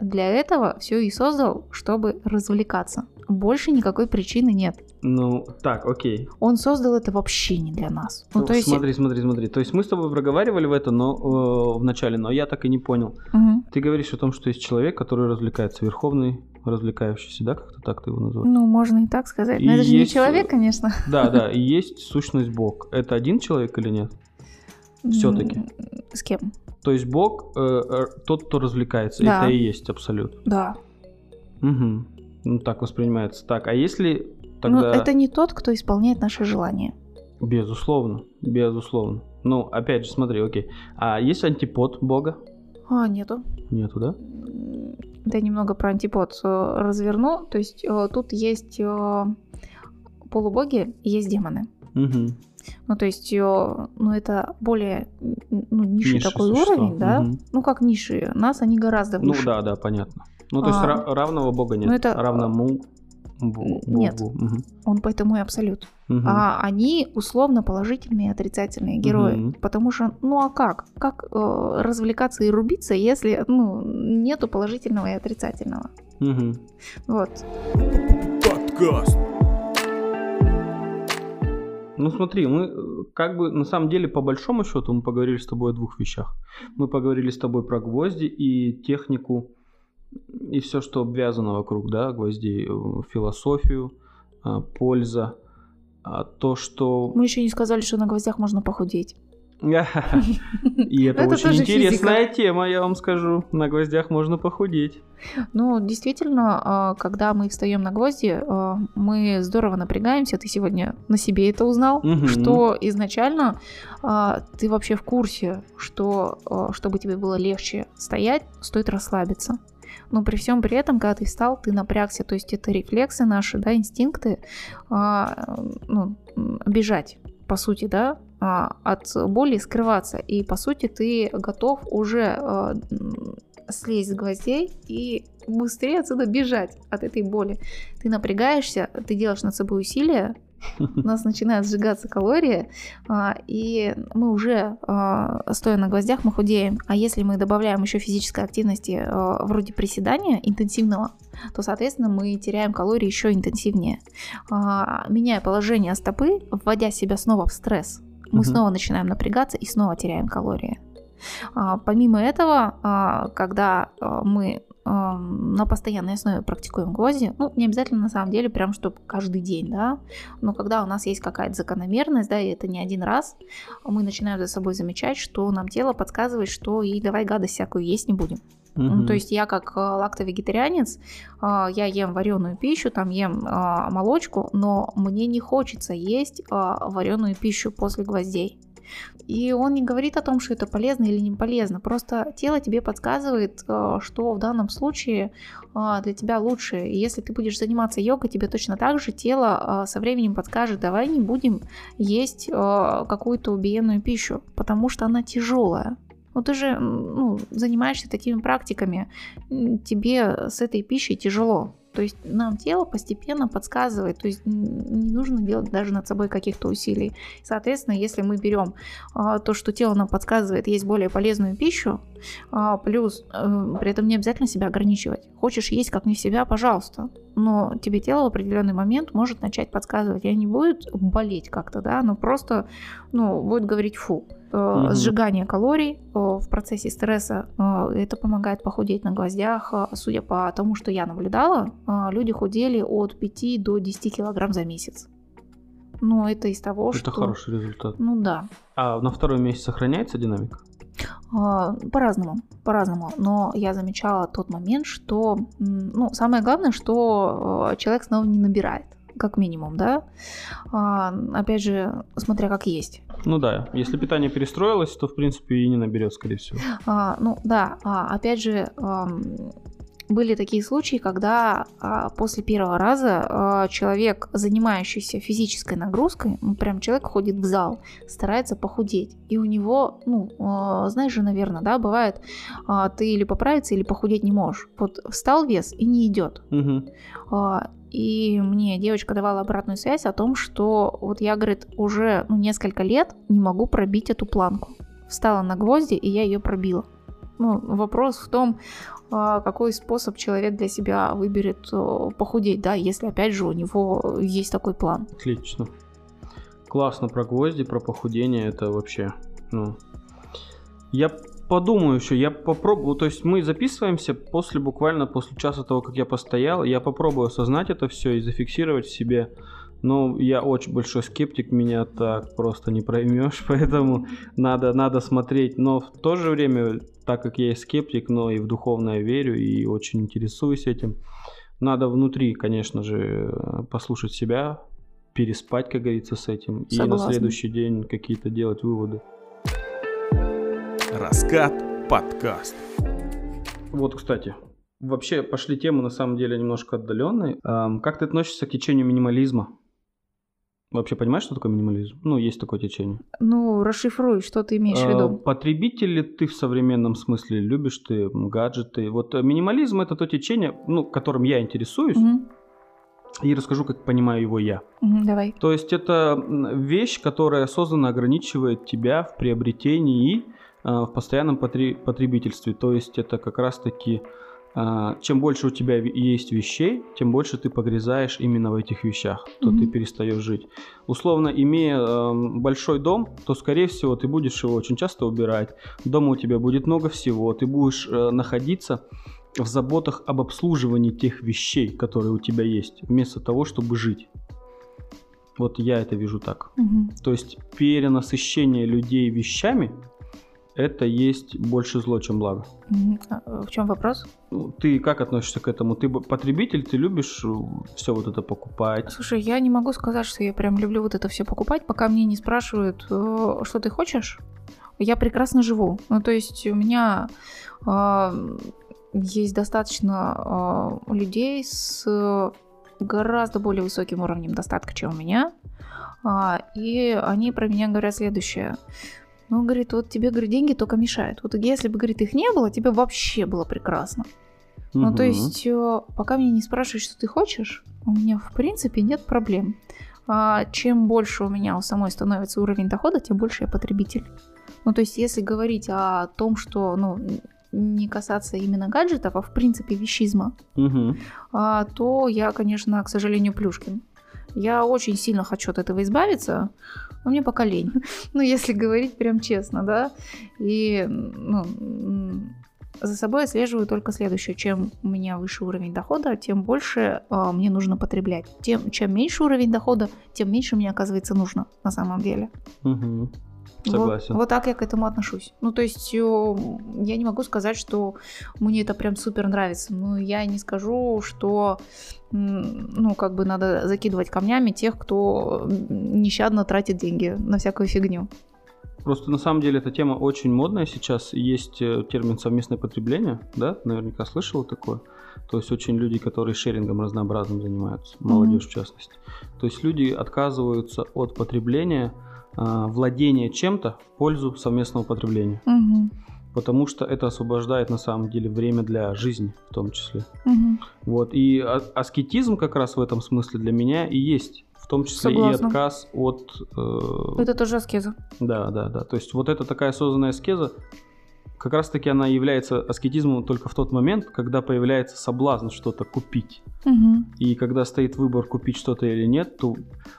Для этого все и создал, чтобы развлекаться. Больше никакой причины нет. Ну, так, окей. Он создал это вообще не для нас. Ну, Ну, то есть... Смотри, смотри, смотри. То есть мы с тобой проговаривали в это, но э, в начале, но я так и не понял. Мгм. Ты говоришь о том, что есть человек, который развлекается, верховный развлекающийся, да, как-то так ты его называешь? Ну, можно и так сказать. И Но это же не есть, человек, э, конечно. Да, да, и есть сущность Бог. Это один человек или нет? всё-таки. М, С кем? То есть Бог э, э, тот, кто развлекается. Да. Это и есть абсолют. Да. Угу. Ну так воспринимается. Так, а если Но тогда... это не тот, кто исполняет наши желания. Безусловно, безусловно. Ну, опять же, смотри, окей. А есть антипод Бога? А, нету. Нету, да? Да, немного про антипод э, разверну. То есть э, тут есть э, полубоги и есть демоны. Угу. Ну, то есть, ну, это более ну, низший Низшие такой существа. уровень, да? Мгм. Ну, как низшие. Нас они гораздо Ну выше. да, да, понятно. Ну, то есть А. ра- равного Бога нет. Ну, это- Равному Нет. Мгм. Он поэтому и абсолют. Мгм. А они условно положительные и отрицательные герои. Мгм. Потому что, ну а как? Как э, развлекаться и рубиться, если ну, нету положительного и отрицательного? Мгм. Вот. Подкаст. Ну смотри, мы э, как бы на самом деле по большому счету мы поговорили с тобой о двух вещах. Мы поговорили с тобой про гвозди и технику и все, что обвязано вокруг, да, гвоздей, э, философию, а, польза, а, то, что... Мы еще не сказали, что на гвоздях можно похудеть. И это очень интересная тема, я вам скажу. На гвоздях можно похудеть. Ну, действительно, а, когда мы встаем на гвозди, а, мы здорово напрягаемся. Ты сегодня на себе это узнал, что изначально ты вообще в курсе, что чтобы тебе было легче стоять, стоит расслабиться. Но при всем при этом, когда ты встал, ты напрягся. То есть это рефлексы наши, да, инстинкты, а, ну, бежать, по сути, да, а, от боли скрываться. И по сути ты готов уже а, слезть с гвоздей и быстрее отсюда бежать от этой боли. Ты напрягаешься, ты делаешь над собой усилия, у нас начинают сжигаться калории, а, и мы уже, а, стоя на гвоздях, мы худеем. А если мы добавляем еще физической активности а, вроде приседания интенсивного, то, соответственно, мы теряем калории еще интенсивнее. Меняя положение стопы, вводя себя снова в стресс, мы Мгм. снова начинаем напрягаться и снова теряем калории. Помимо этого, когда мы на постоянной основе практикуем гвозди, ну, не обязательно на самом деле прям, чтобы каждый день, да, но когда у нас есть какая-то закономерность, да, и это не один раз, мы начинаем за собой замечать, что нам тело подсказывает, что и давай гадость всякую есть не будем. Ну, Мгм. то есть я как э, лактовегетарианец, э, я ем вареную пищу, там ем э, молочку, но мне не хочется есть вареную пищу после гвоздей. И он не говорит о том, что это полезно или не полезно. Просто тело тебе подсказывает, э, что в данном случае э, для тебя лучше. И если ты будешь заниматься йогой, тебе точно так же тело э, со временем подскажет, давай не будем есть какую-то убиенную пищу, потому что она тяжелая. Ну ты же ну, занимаешься такими практиками, тебе с этой пищей тяжело. То есть нам тело постепенно подсказывает, то есть не нужно делать даже над собой каких-то усилий. Соответственно, если мы берем а, то, что тело нам подсказывает, есть более полезную пищу, а, плюс э, при этом не обязательно себя ограничивать. Хочешь есть как не себя, пожалуйста. Но тебе тело в определенный момент может начать подсказывать, и не будет болеть как-то, да, но просто, ну, будет говорить фу. Э, Мгм. Сжигание калорий э, в процессе стресса, э, это помогает похудеть на гвоздях. Судя по тому, что я наблюдала, люди худели от 5 до 10 килограмм за месяц. Но это из того, Это что... хороший результат. Ну да. А на второй месяц сохраняется динамика? А, По-разному, по-разному. Но я замечала тот момент, что, ну, самое главное, что э, человек снова не набирает, как минимум, да. А, Опять же, смотря как есть. Ну да, если питание перестроилось, то в принципе и не наберет, скорее всего. А, ну да, опять же, были такие случаи, когда а, после первого раза а, человек, занимающийся физической нагрузкой, ну прям человек ходит в зал, старается похудеть, и у него, ну, а, знаешь же, наверное, да, бывает, а, ты или поправиться, или похудеть не можешь. Вот встал вес и не идет. Мгм. А, И мне девочка давала обратную связь о том, что вот я, говорит, уже ну, несколько лет не могу пробить эту планку. Встала на гвозди, и я ее пробила. Ну, вопрос в том, а, какой способ человек для себя выберет э, похудеть, да, если опять же у него есть такой план. Отлично. Классно про гвозди, про похудение, это вообще, ну... Я подумаю еще, я попробую, то есть мы записываемся после, буквально после часа того, как я постоял, я попробую осознать это все и зафиксировать в себе. Но я очень большой скептик, меня так просто не проймешь, поэтому надо, надо смотреть. Но в то же время, так как я и скептик, но и в духовное верю и очень интересуюсь этим, надо внутри, конечно же, послушать себя, переспать, как говорится, с этим, и на Согласна. следующий день какие-то делать выводы. Раскат подкаст. Вот, кстати, вообще пошли темы на самом деле немножко отдаленные. Ам, Как ты относишься к течению минимализма? Вообще понимаешь, что такое минимализм? Ну, есть такое течение. Ну, расшифруй, что ты имеешь в виду. Потребитель ли ты в современном смысле? Любишь ты гаджеты? Вот э, минимализм это то течение, ну, которым я интересуюсь, Мгм, и расскажу, как понимаю его я. давай. То есть это вещь, которая осознанно ограничивает тебя в приобретении и а, в постоянном потре- потребительстве. То есть это как раз-таки чем больше у тебя есть вещей, тем больше ты погрязаешь именно в этих вещах, то Мгм. ты перестаешь жить. Условно, имея ам, большой дом, то, скорее всего, ты будешь его очень часто убирать. Дома у тебя будет много всего, ты будешь э, находиться в заботах об обслуживании тех вещей, которые у тебя есть, вместо того, чтобы жить. Вот я это вижу так. Мгм. То есть перенасыщение людей вещами это есть больше зло, чем благо. А, В чем вопрос? Ну, Ты как относишься к этому? Ты потребитель, ты любишь все вот это покупать? Слушай, я не могу сказать, что я прям люблю вот это все покупать, пока мне не спрашивают, э, что ты хочешь. Я прекрасно живу. Ну, то есть у меня а, есть достаточно а, людей с э, гораздо более высоким уровнем достатка, чем у меня. И они про меня говорят следующее. Ну, говорит, вот тебе, говорит, деньги только мешают. Вот если бы, говорит, их не было, тебе вообще было прекрасно. Ну, то есть, э, пока меня не спрашивают, что ты хочешь, у меня, в принципе, нет проблем. А, чем больше у меня у самой становится уровень дохода, тем больше я потребитель. Ну, то есть, если говорить о том, что, ну, не касаться именно гаджетов, а в принципе вещизма, Мгм. а, то я, конечно, к сожалению, Плюшкин. Я очень сильно хочу от этого избавиться, но мне пока лень. Ну, если говорить прям честно, да. И ну, за собой отслеживаю только следующее. Чем у меня выше уровень дохода, тем больше а, мне нужно потреблять. Тем, чем меньше уровень дохода, тем меньше мне, оказывается, нужно на самом деле. Мгм. Вот- Согласен. Вот, так я к этому отношусь. Ну, то есть, э, я не могу сказать, что мне это прям супер нравится. Ну, я не скажу, что, ну, как бы надо закидывать камнями тех, кто нещадно тратит деньги на всякую фигню. Просто на самом деле эта тема очень модная сейчас. Есть э, термин совместное потребление, да? Наверняка слышала такое. То есть очень люди, которые шерингом разнообразным занимаются, молодежь в частности. То есть люди отказываются от потребления, а, владения чем-то в пользу совместного потребления. Мгм. Потому что это освобождает на самом деле время для жизни в том числе. Мгм. Вот. И а- аскетизм как раз в этом смысле для меня и есть. В том числе Согласна. и отказ от... э, Это тоже аскеза. да, да, да. То есть вот эта такая осознанная аскеза, как раз таки она является аскетизмом только в тот момент, когда появляется соблазн что-то купить. Мгм. И когда стоит выбор купить что-то или нет, то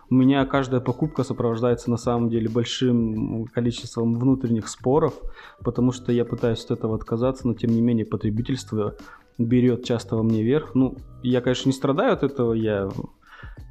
у меня каждая покупка сопровождается на самом деле большим количеством внутренних споров, потому что я пытаюсь от этого отказаться, но тем не менее потребительство берет часто во мне верх. Ну, я, конечно, не страдаю от этого, я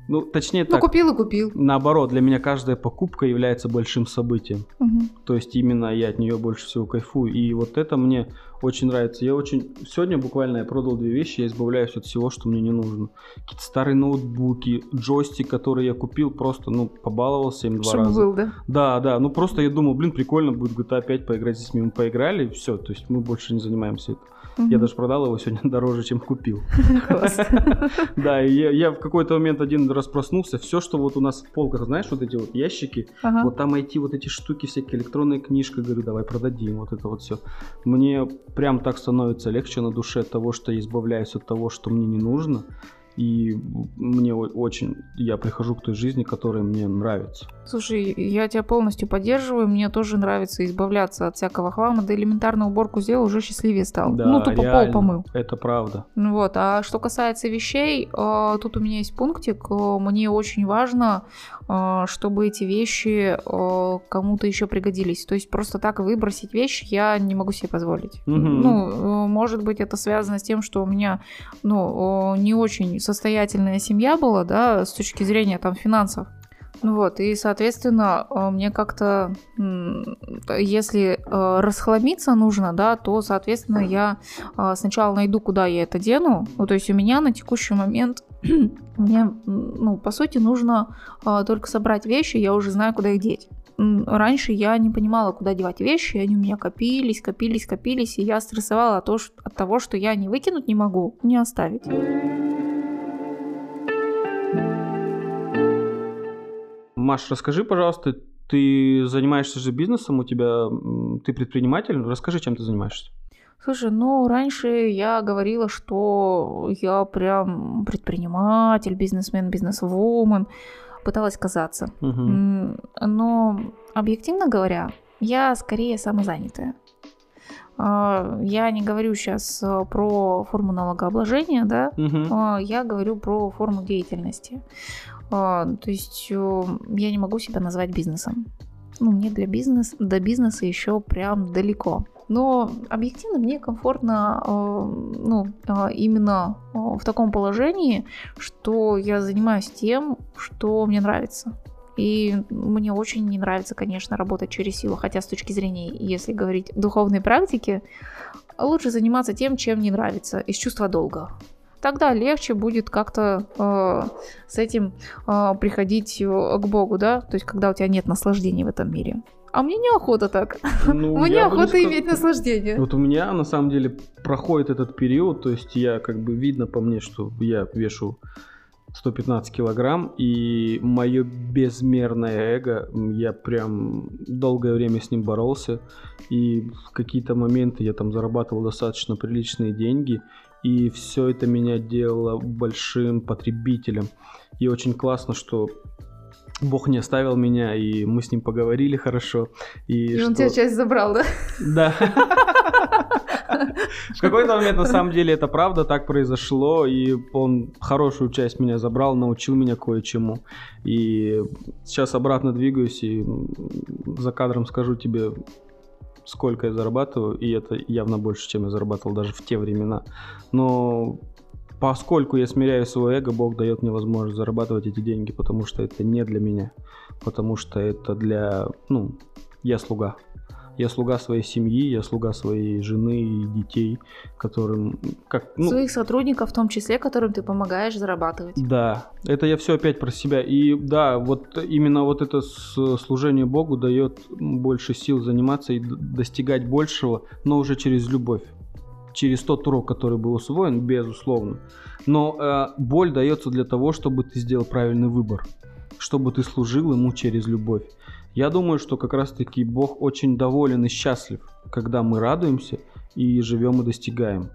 Ну, точнее Ну, так, купил и купил. наоборот, для меня каждая покупка является большим событием. Мгм. То есть именно я от нее больше всего кайфую. И вот это мне очень нравится. Я очень... Сегодня буквально я продал две вещи, я избавляюсь от всего, что мне не нужно. Какие-то старые ноутбуки, джойстик, который я купил, просто, ну, побаловался им два Чтобы раза. был, да? Да, да, ну просто я думал, блин, прикольно будет GTA 5 поиграть с ними. Мы поиграли, и все, то есть мы больше не занимаемся этим. Я Мгм. даже продал его сегодня дороже, чем купил. Да, я, я в какой-то момент один раз проснулся, все, что вот у нас в полках, знаешь, вот эти вот ящики, вот там найти вот эти штуки, всякие электронная книжка, говорю, давай продадим, вот это вот все. Мне прям так становится легче на душе от того, что я избавляюсь от того, что мне не нужно. И мне очень, я прихожу к той жизни, которая мне нравится. Слушай, я тебя полностью поддерживаю. Мне тоже нравится избавляться от всякого хлама. Да элементарно уборку сделал, уже счастливее стал. Да, ну, тупо реально, пол помыл. Это правда. Ну Вот. А что касается вещей, э, тут у меня есть пунктик. Э, Мне очень важно, э, чтобы эти вещи кому-то еще пригодились. То есть просто так выбросить вещь я не могу себе позволить. Мгм. Ну, э, может быть, это связано с тем, что у меня, ну, не очень состоятельная семья была, да, с точки зрения там финансов. Ну вот, и, соответственно, э, мне как-то, если э, расхламиться нужно, да, то, соответственно, я э, сначала найду, куда я это дену. Ну, то есть у меня на текущий момент, мне, ну, по сути, нужно только собрать вещи, я уже знаю, куда их деть. Раньше я не понимала, куда девать вещи, они у меня копились, копились, копились, и я стрессовала от того, что я не выкинуть не могу, не оставить. Маш, расскажи, пожалуйста, ты занимаешься же бизнесом, у тебя, ты предприниматель, расскажи, чем ты занимаешься. Слушай, ну раньше я говорила, что я прям предприниматель, бизнесмен, бизнесвумен, пыталась казаться. М, Но объективно говоря, я скорее самозанятая. А, Я не говорю сейчас про форму налогообложения, да, а, я говорю про форму деятельности. А, То есть я не могу себя назвать бизнесом. Ну, мне для бизнеса, до бизнеса еще прям далеко. Но объективно мне комфортно э, ну, э, именно в таком положении, что я занимаюсь тем, что мне нравится. И мне очень не нравится, конечно, работать через силу, хотя с точки зрения, если говорить духовной практики, лучше заниматься тем, чем не нравится, из чувства долга. Тогда легче будет как-то э, с этим э, приходить э, к Богу, да, то есть когда у тебя нет наслаждения в этом мире. А мне неохота так. Ну, Мне охота сказ- иметь наслаждение. Вот у меня на самом деле проходит этот период, то есть я как бы видно по мне, что я вешу 115 килограмм, и мое безмерное эго, я прям долгое время с ним боролся, и в какие-то моменты я там зарабатывал достаточно приличные деньги, и все это меня делало большим потребителем. И очень классно, что Бог не оставил меня, и мы с ним поговорили хорошо. И, И он что- тебе часть забрал, да? Да. В какой-то момент, на самом деле, это правда, так произошло, и он хорошую часть меня забрал, научил меня кое-чему. И сейчас обратно двигаюсь, и за кадром скажу тебе, сколько я зарабатываю, и это явно больше, чем я зарабатывал даже в те времена. Но поскольку я смиряю свое эго, Бог дает мне возможность зарабатывать эти деньги, потому что это не для меня, потому что это для, ну, я слуга. Я слуга своей семьи, я слуга своей жены и детей, которым, как, ну, Своих сотрудников, в том числе, которым ты помогаешь зарабатывать. да, это я все опять про себя. И да, вот именно вот это служение Богу дает больше сил заниматься и достигать большего, но уже через любовь. Через тот урок, который был усвоен, безусловно. Но э, боль дается для того, чтобы ты сделал правильный выбор, чтобы ты служил ему через любовь. Я думаю, что как раз-таки Бог очень доволен и счастлив, когда мы радуемся и живем и достигаем.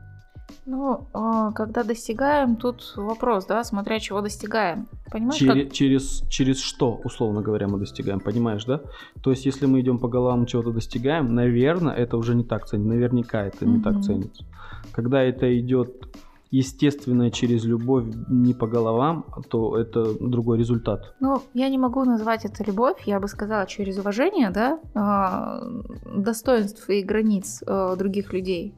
Ну, а, когда достигаем, тут вопрос, да, смотря чего достигаем. Понимаешь, Через, как... через, через что, условно говоря, мы достигаем, понимаешь, да? То есть, если мы идем по головам чего-то достигаем, наверное, это уже не так ценится. Наверняка это не так Мгм. ценится. Когда это идет естественно через любовь не по головам, то это другой результат. Ну, я не могу назвать это любовь, я бы сказала через уважение, да, а, достоинств и границ а, других людей.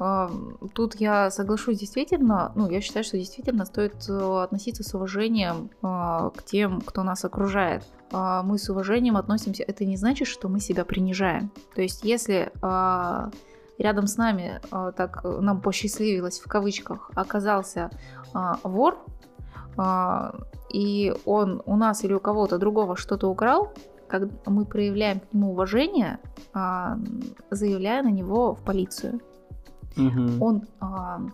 А, Тут я соглашусь действительно, ну, я считаю, что действительно стоит э, относиться с уважением а, к тем, кто нас окружает. А, Мы с уважением относимся, это не значит, что мы себя принижаем. То есть, если а, рядом с нами, а, так нам посчастливилось в кавычках, оказался а, вор, а, и он у нас или у кого-то другого что-то украл, как мы проявляем к нему уважение, заявляя на него в полицию. Мгм. Он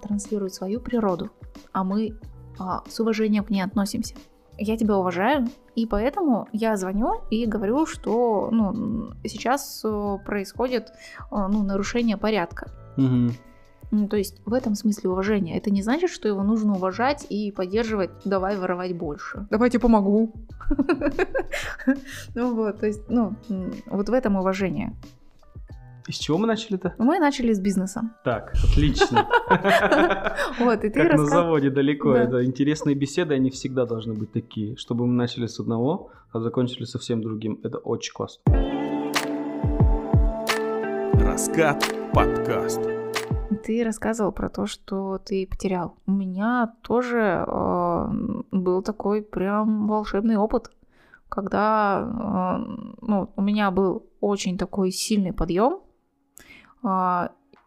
транслирует свою природу, а мы с уважением к ней относимся. Я тебя уважаю, и поэтому я звоню и говорю, что ну, сейчас э, происходит э, ну, нарушение порядка. Ну, то есть в этом смысле уважение. Это не значит, что его нужно уважать и поддерживать, давай воровать больше. Давайте помогу. Ну вот, то есть, ну, вот в этом уважение. Из чего мы начали-то? Мы начали с бизнеса. Так, отлично. Вот, и ты Как на заводе далеко. Да. Это интересные беседы, они всегда должны быть такие. Чтобы мы начали с одного, а закончили совсем другим. Это очень классно. Раскат подкаст. Ты рассказывал про то, что ты потерял. У меня тоже э, был такой прям волшебный опыт, когда э, ну, у меня был очень такой сильный подъем,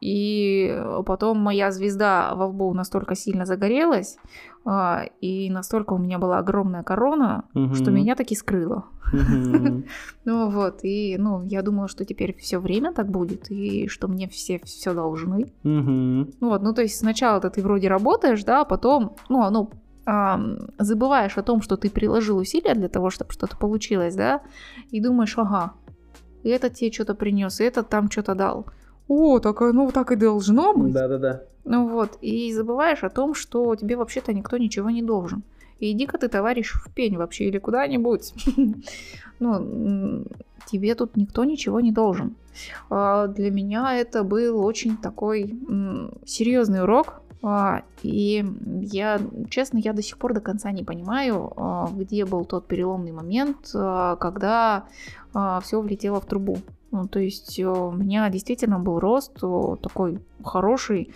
и потом моя звезда во лбу настолько сильно загорелась, а, и настолько у меня была огромная корона, что Мгм. меня таки скрыло. Ну вот, и ну, я думала, что теперь все время так будет, и что мне все все должны. Ну вот, ну то есть сначала-то ты вроде работаешь, да, а потом, ну, оно ам, забываешь о том, что ты приложил усилия для того, чтобы что-то получилось, да, и думаешь, ага, этот тебе что-то принес, этот там что-то дал. О, так, э, ну так и должно быть. Да-да-да. Ну вот, и забываешь о том, что тебе вообще-то никто ничего не должен. И иди-ка ты, товарищ, в пень вообще или куда-нибудь. Ну, тебе тут никто ничего не должен. А, Для меня это был очень такой серьезный урок. А, И я, честно, я до сих пор до конца не понимаю, а, где был тот переломный момент, когда все влетело в трубу. Ну, то есть э, у меня действительно был рост э, такой хороший,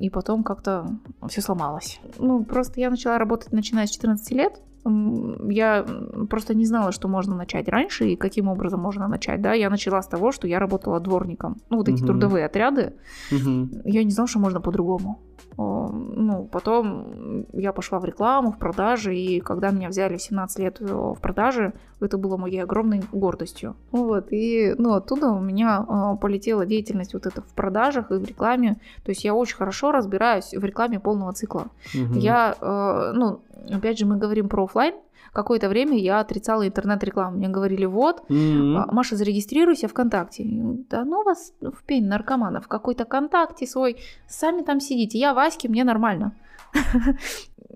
и потом как-то все сломалось. Ну, просто я начала работать, начиная с 14 лет. Я просто не знала, что можно начать раньше и каким образом можно начать, да. Я начала с того, что я работала дворником. Ну, вот эти Мгм. трудовые отряды, Мгм. я не знала, что можно по-другому. Ну, потом я пошла в рекламу, в продажи, и когда меня взяли в 17 лет э, в продаже, это было моей огромной гордостью. Вот, и, ну, оттуда у меня э, полетела деятельность вот эта в продажах и в рекламе. То есть я очень хорошо разбираюсь в рекламе полного цикла. Мгм. Я, э, ну, опять же, мы говорим про оффлайн. Какое-то время я отрицала интернет-рекламу. Мне говорили, вот, а, Маша, зарегистрируйся ВКонтакте. Да ну вас в пень наркоманов. Какой-то Контакте свой. Сами там сидите. Я Ваське, мне нормально.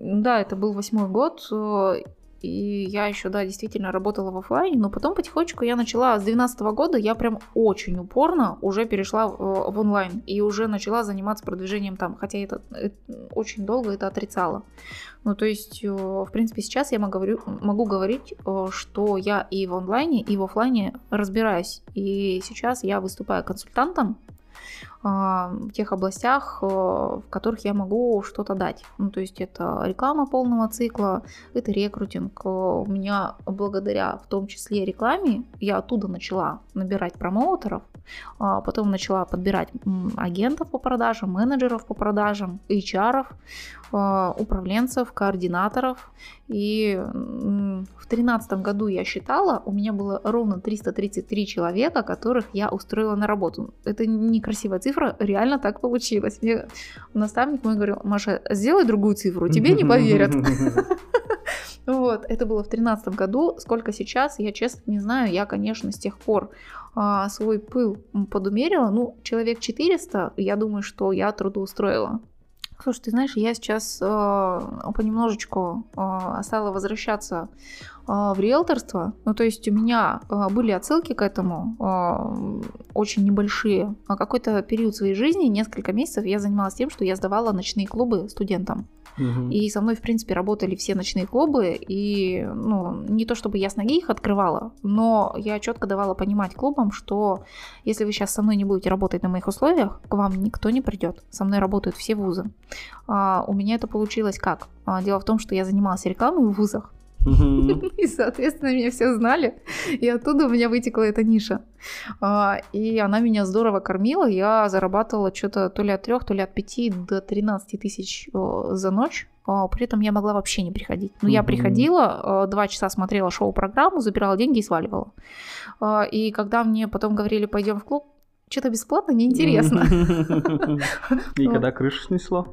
Да, это был восьмой год. И я еще, да, действительно работала в офлайне, но потом потихонечку я начала, с 2012 года я прям очень упорно уже перешла в, э, в онлайн и уже начала заниматься продвижением там, хотя это, это очень долго это отрицала. Ну, то есть, э, в принципе, сейчас я могу, могу говорить, э, что я и в онлайне, и в офлайне разбираюсь. И сейчас я выступаю консультантом в тех областях, э, в которых я могу что-то дать. Ну, то есть это реклама полного цикла, это рекрутинг. Э, У меня благодаря в том числе рекламе я оттуда начала набирать промоутеров, а потом начала подбирать агентов по продажам, менеджеров по продажам, HR, э, управленцев, координаторов. И в 2013 году я считала, у меня было ровно 333 человека, которых я устроила на работу. Это некрасивая цифра, реально так получилось. Мне наставник мой говорил, Маша, сделай другую цифру, тебе не поверят. Вот, это было в 2013 году. Сколько сейчас, я честно не знаю. Я, конечно, с тех пор а, свой пыл подумерила. Ну, человек 400, я думаю, что я трудоустроила. Слушай, ты знаешь, я сейчас э, понемножечку э, стала возвращаться э, в риэлторство. Ну, то есть у меня э, были отсылки к этому, э, очень небольшие. А какой-то период своей жизни, несколько месяцев, я занималась тем, что я сдавала ночные клубы студентам. И со мной, в принципе, работали все ночные клубы, и, ну, не то чтобы я с ноги их открывала, но я четко давала понимать клубам, что если вы сейчас со мной не будете работать на моих условиях, к вам никто не придет. Со мной работают все вузы. А, у меня это получилось как? А, дело в том, что я занималась рекламой в вузах, И, соответственно, меня все знали, и оттуда у меня вытекла эта ниша. А, И она меня здорово кормила, я зарабатывала что-то то ли от 3, то ли от 5 до 13 тысяч э, за ночь. А, При этом я могла вообще не приходить. Но я Мгм. приходила, э, два часа смотрела шоу-программу, забирала деньги и сваливала. А, И когда мне потом говорили, пойдем в клуб, что-то бесплатно, неинтересно. И когда крышу снесло?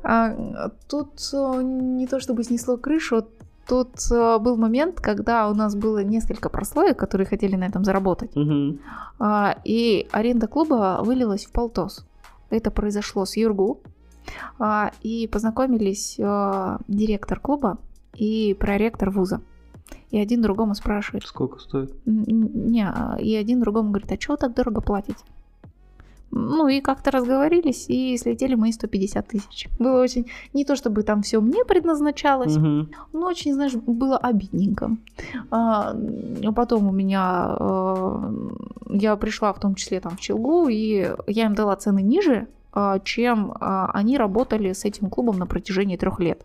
Тут э, не то чтобы снесло крышу, тут э, был момент, когда у нас было несколько прослоек, которые хотели на этом заработать, Мгм. А, и аренда клуба вылилась в полтос. Это произошло с Юргу, А, и познакомились э, директор клуба и проректор вуза. И один другому спрашивает, Сколько стоит? Не, и один другому говорит, а чего так дорого платите? Ну и как-то разговорились, и слетели мои 150 тысяч. Было очень... Не то чтобы там все мне предназначалось, Мгм. но очень, знаешь, было обидненько. А, м, потом у меня... э, я пришла в том числе там в Челгу, и я им дала цены ниже, а, чем а, они работали с этим клубом на протяжении трех лет.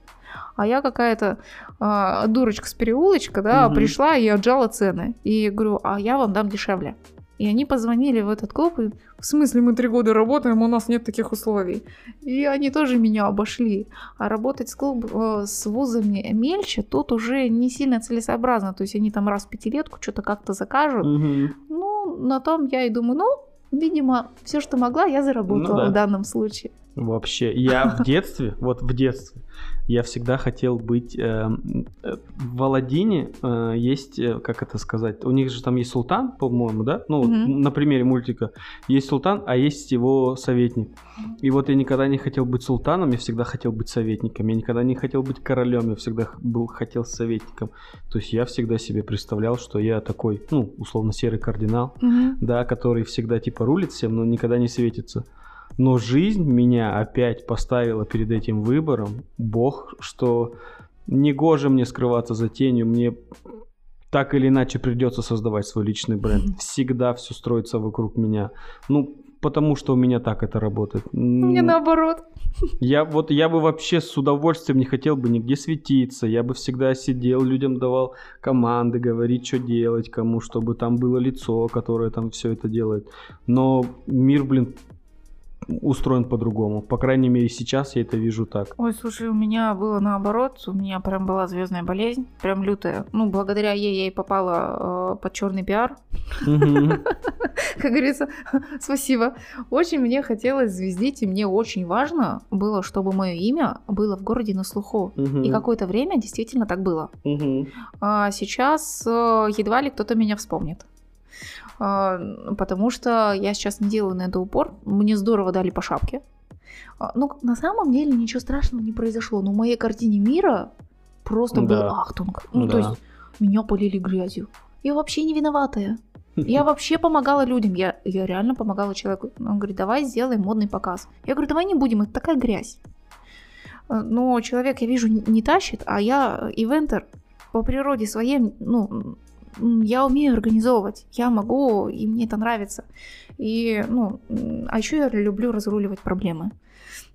А я какая-то а, дурочка с переулочка, да, Мгм. пришла и отжала цены. И говорю, а я вам дам дешевле. И они позвонили в этот клуб, и в смысле мы три года работаем, у нас нет таких условий. И они тоже меня обошли. А работать с, клуб, э, с вузами мельче тут уже не сильно целесообразно. То есть они там раз в пятилетку что-то как-то закажут. Мгм. Ну, на том я и думаю, ну, видимо, все, что могла, я заработала Ну да. в данном случае. Вообще, я в детстве, вот в детстве, я всегда хотел быть э, э, в Аладдине э, есть, э, как это сказать, у них же там есть султан, по-моему, да? Ну, Мгм. на примере мультика есть султан, а есть его советник. И вот я никогда не хотел быть султаном, я всегда хотел быть советником. Я никогда не хотел быть королем, я всегда был хотел советником. То есть я всегда себе представлял, что я такой, ну, условно серый кардинал, да, который всегда типа рулит всем, но никогда не светится. Но жизнь меня опять поставила перед этим выбором, Бог, что не гоже мне скрываться за тенью, мне так или иначе придется создавать свой личный бренд. Всегда все строится вокруг меня. Ну, потому что у меня так это работает. Мне М, наоборот. я вот я бы вообще с удовольствием не хотел бы нигде светиться. Я бы всегда сидел, людям давал команды, говорить, что делать, кому, чтобы там было лицо, которое там все это делает. Но мир, блин, устроен по-другому. По крайней мере, сейчас я это вижу так. Ой, слушай, у меня было наоборот, у меня прям была звездная болезнь, прям лютая. Ну, благодаря ей я и попала э, под черный пиар. Как говорится, спасибо. Очень мне хотелось звездить, и мне очень важно было, чтобы мое имя было в городе на слуху. И какое-то время действительно так было. А сейчас э, едва ли кто-то меня вспомнит. А, Потому что я сейчас не делаю на это упор. Мне здорово дали по шапке. А, Ну, на самом деле ничего страшного не произошло. Но в моей картине мира просто был Да. ахтунг. Ну, то Да. есть меня полили грязью. Я вообще не виноватая. Я вообще помогала людям. Я, я реально помогала человеку. Он говорит, давай сделаем модный показ. Я говорю, давай не будем, это такая грязь. Э, Но человек, я вижу, не тащит, а я э, ивентер по природе своей, ну, я умею организовывать, я могу, и мне это нравится. И, ну, а еще я люблю разруливать проблемы.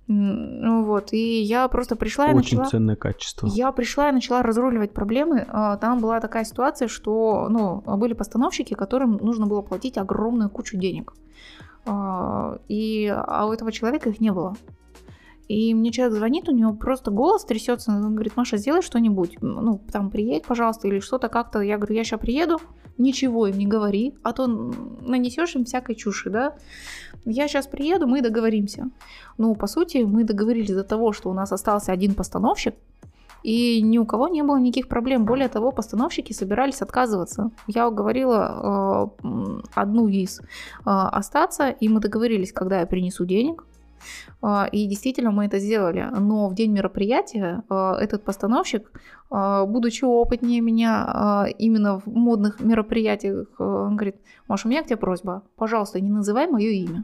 Ну вот, и я просто пришла и Очень начала... ценное качество. Я пришла и начала разруливать проблемы. А, Там была такая ситуация, что ну, были постановщики, которым нужно было платить огромную кучу денег. А, И, а у этого человека их не было. И мне человек звонит, у него просто голос трясется, он говорит, Маша, сделай что-нибудь, ну, там, приедь, пожалуйста, или что-то как-то. Я говорю, я сейчас приеду, ничего им не говори, а то нанесешь им всякой чуши, да. Я сейчас приеду, мы договоримся. Ну, по сути, мы договорились до того, что у нас остался один постановщик, и ни у кого не было никаких проблем. Более того, постановщики собирались отказываться. Я уговорила э, одну из э, остаться, и мы договорились, когда я принесу денег. Э, И действительно мы это сделали. Но в день мероприятия э, этот постановщик, э, будучи опытнее меня именно в модных мероприятиях, он говорит, Маша, у меня к тебе просьба, пожалуйста, не называй мое имя.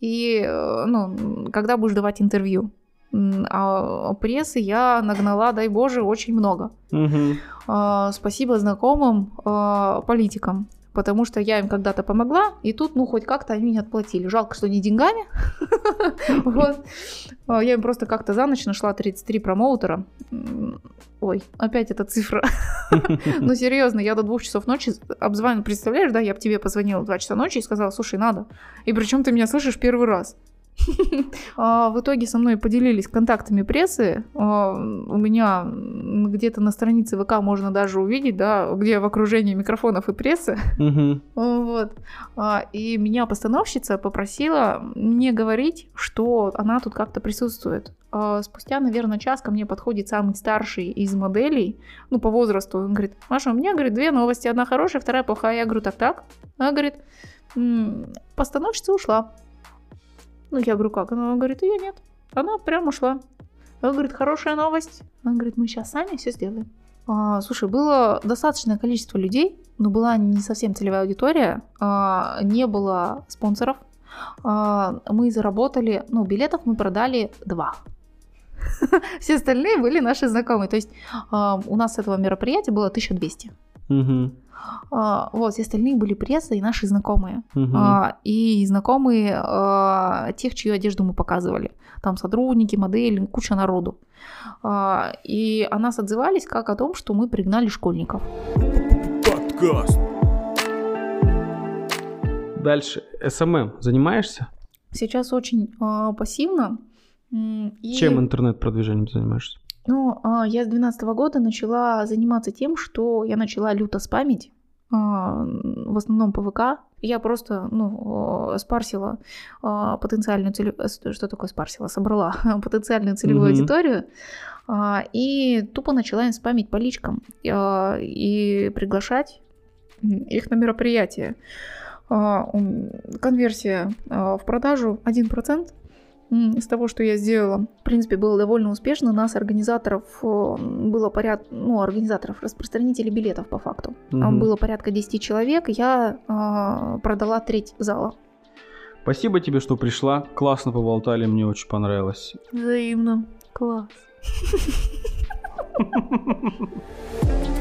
И, э, ну, когда будешь давать интервью, А прессы я нагнала, дай боже, очень много. А, Спасибо знакомым а, политикам, потому что я им когда-то помогла, и тут, ну, хоть как-то они мне отплатили. Жалко, что не деньгами. А, Я им просто как-то за ночь нашла 33 промоутера. Ой, опять эта цифра. Ну, серьезно, я до двух часов ночи обзвонила. Представляешь, да, я бы тебе позвонила в 2 часа ночи и сказала, слушай, надо. И причем ты меня слышишь первый раз. А, В итоге со мной поделились контактами прессы. А, У меня где-то на странице ВК можно даже увидеть, да, где в окружении микрофонов и прессы. Вот. А, И меня постановщица попросила не говорить, что она тут как-то присутствует. Спустя, наверное, час ко мне подходит самый старший из моделей, ну, по возрасту. Он говорит, Маша, у меня, говорит, две новости. Одна хорошая, вторая плохая. Я говорю, так-так. Она говорит, «М, постановщица ушла. Ну, я говорю, как? Она говорит, ее нет. Она прям ушла. Она говорит, хорошая новость. Она говорит, мы сейчас сами все сделаем. А, слушай, было достаточное количество людей, но была не совсем целевая аудитория, а, не было спонсоров. А, мы заработали, ну, билетов мы продали два. Все остальные были наши знакомые. То есть а, у нас с этого мероприятия было 1200. Мгм. А, Вот, все остальные были пресса и наши знакомые. А, и знакомые а, тех, чью одежду мы показывали. Там сотрудники, модели, куча народу. И о нас отзывались как о том, что мы пригнали школьников. Подкаст. Дальше. SMM занимаешься? Сейчас очень пассивно. И, Чем интернет-продвижением занимаешься? Ну, а, я с 2012 года начала заниматься тем, что я начала люто спамить. а, В основном по ВК. Я просто, ну, а, спарсила а, потенциальную целевую... Что такое спарсила? Собрала потенциальную целевую Мгм. аудиторию. а, И тупо начала им спамить по личкам. а, И приглашать их на мероприятие. А, Конверсия а, в продажу 1% м, из того, что я сделала. В принципе, было довольно успешно. Нас, организаторов, э, было порядка, ну, организаторов, распространителей билетов по факту. Мгм. Было порядка 10 человек. Я а, продала треть зала. Спасибо тебе, что пришла. Классно поболтали, мне очень понравилось. Взаимно. Класс.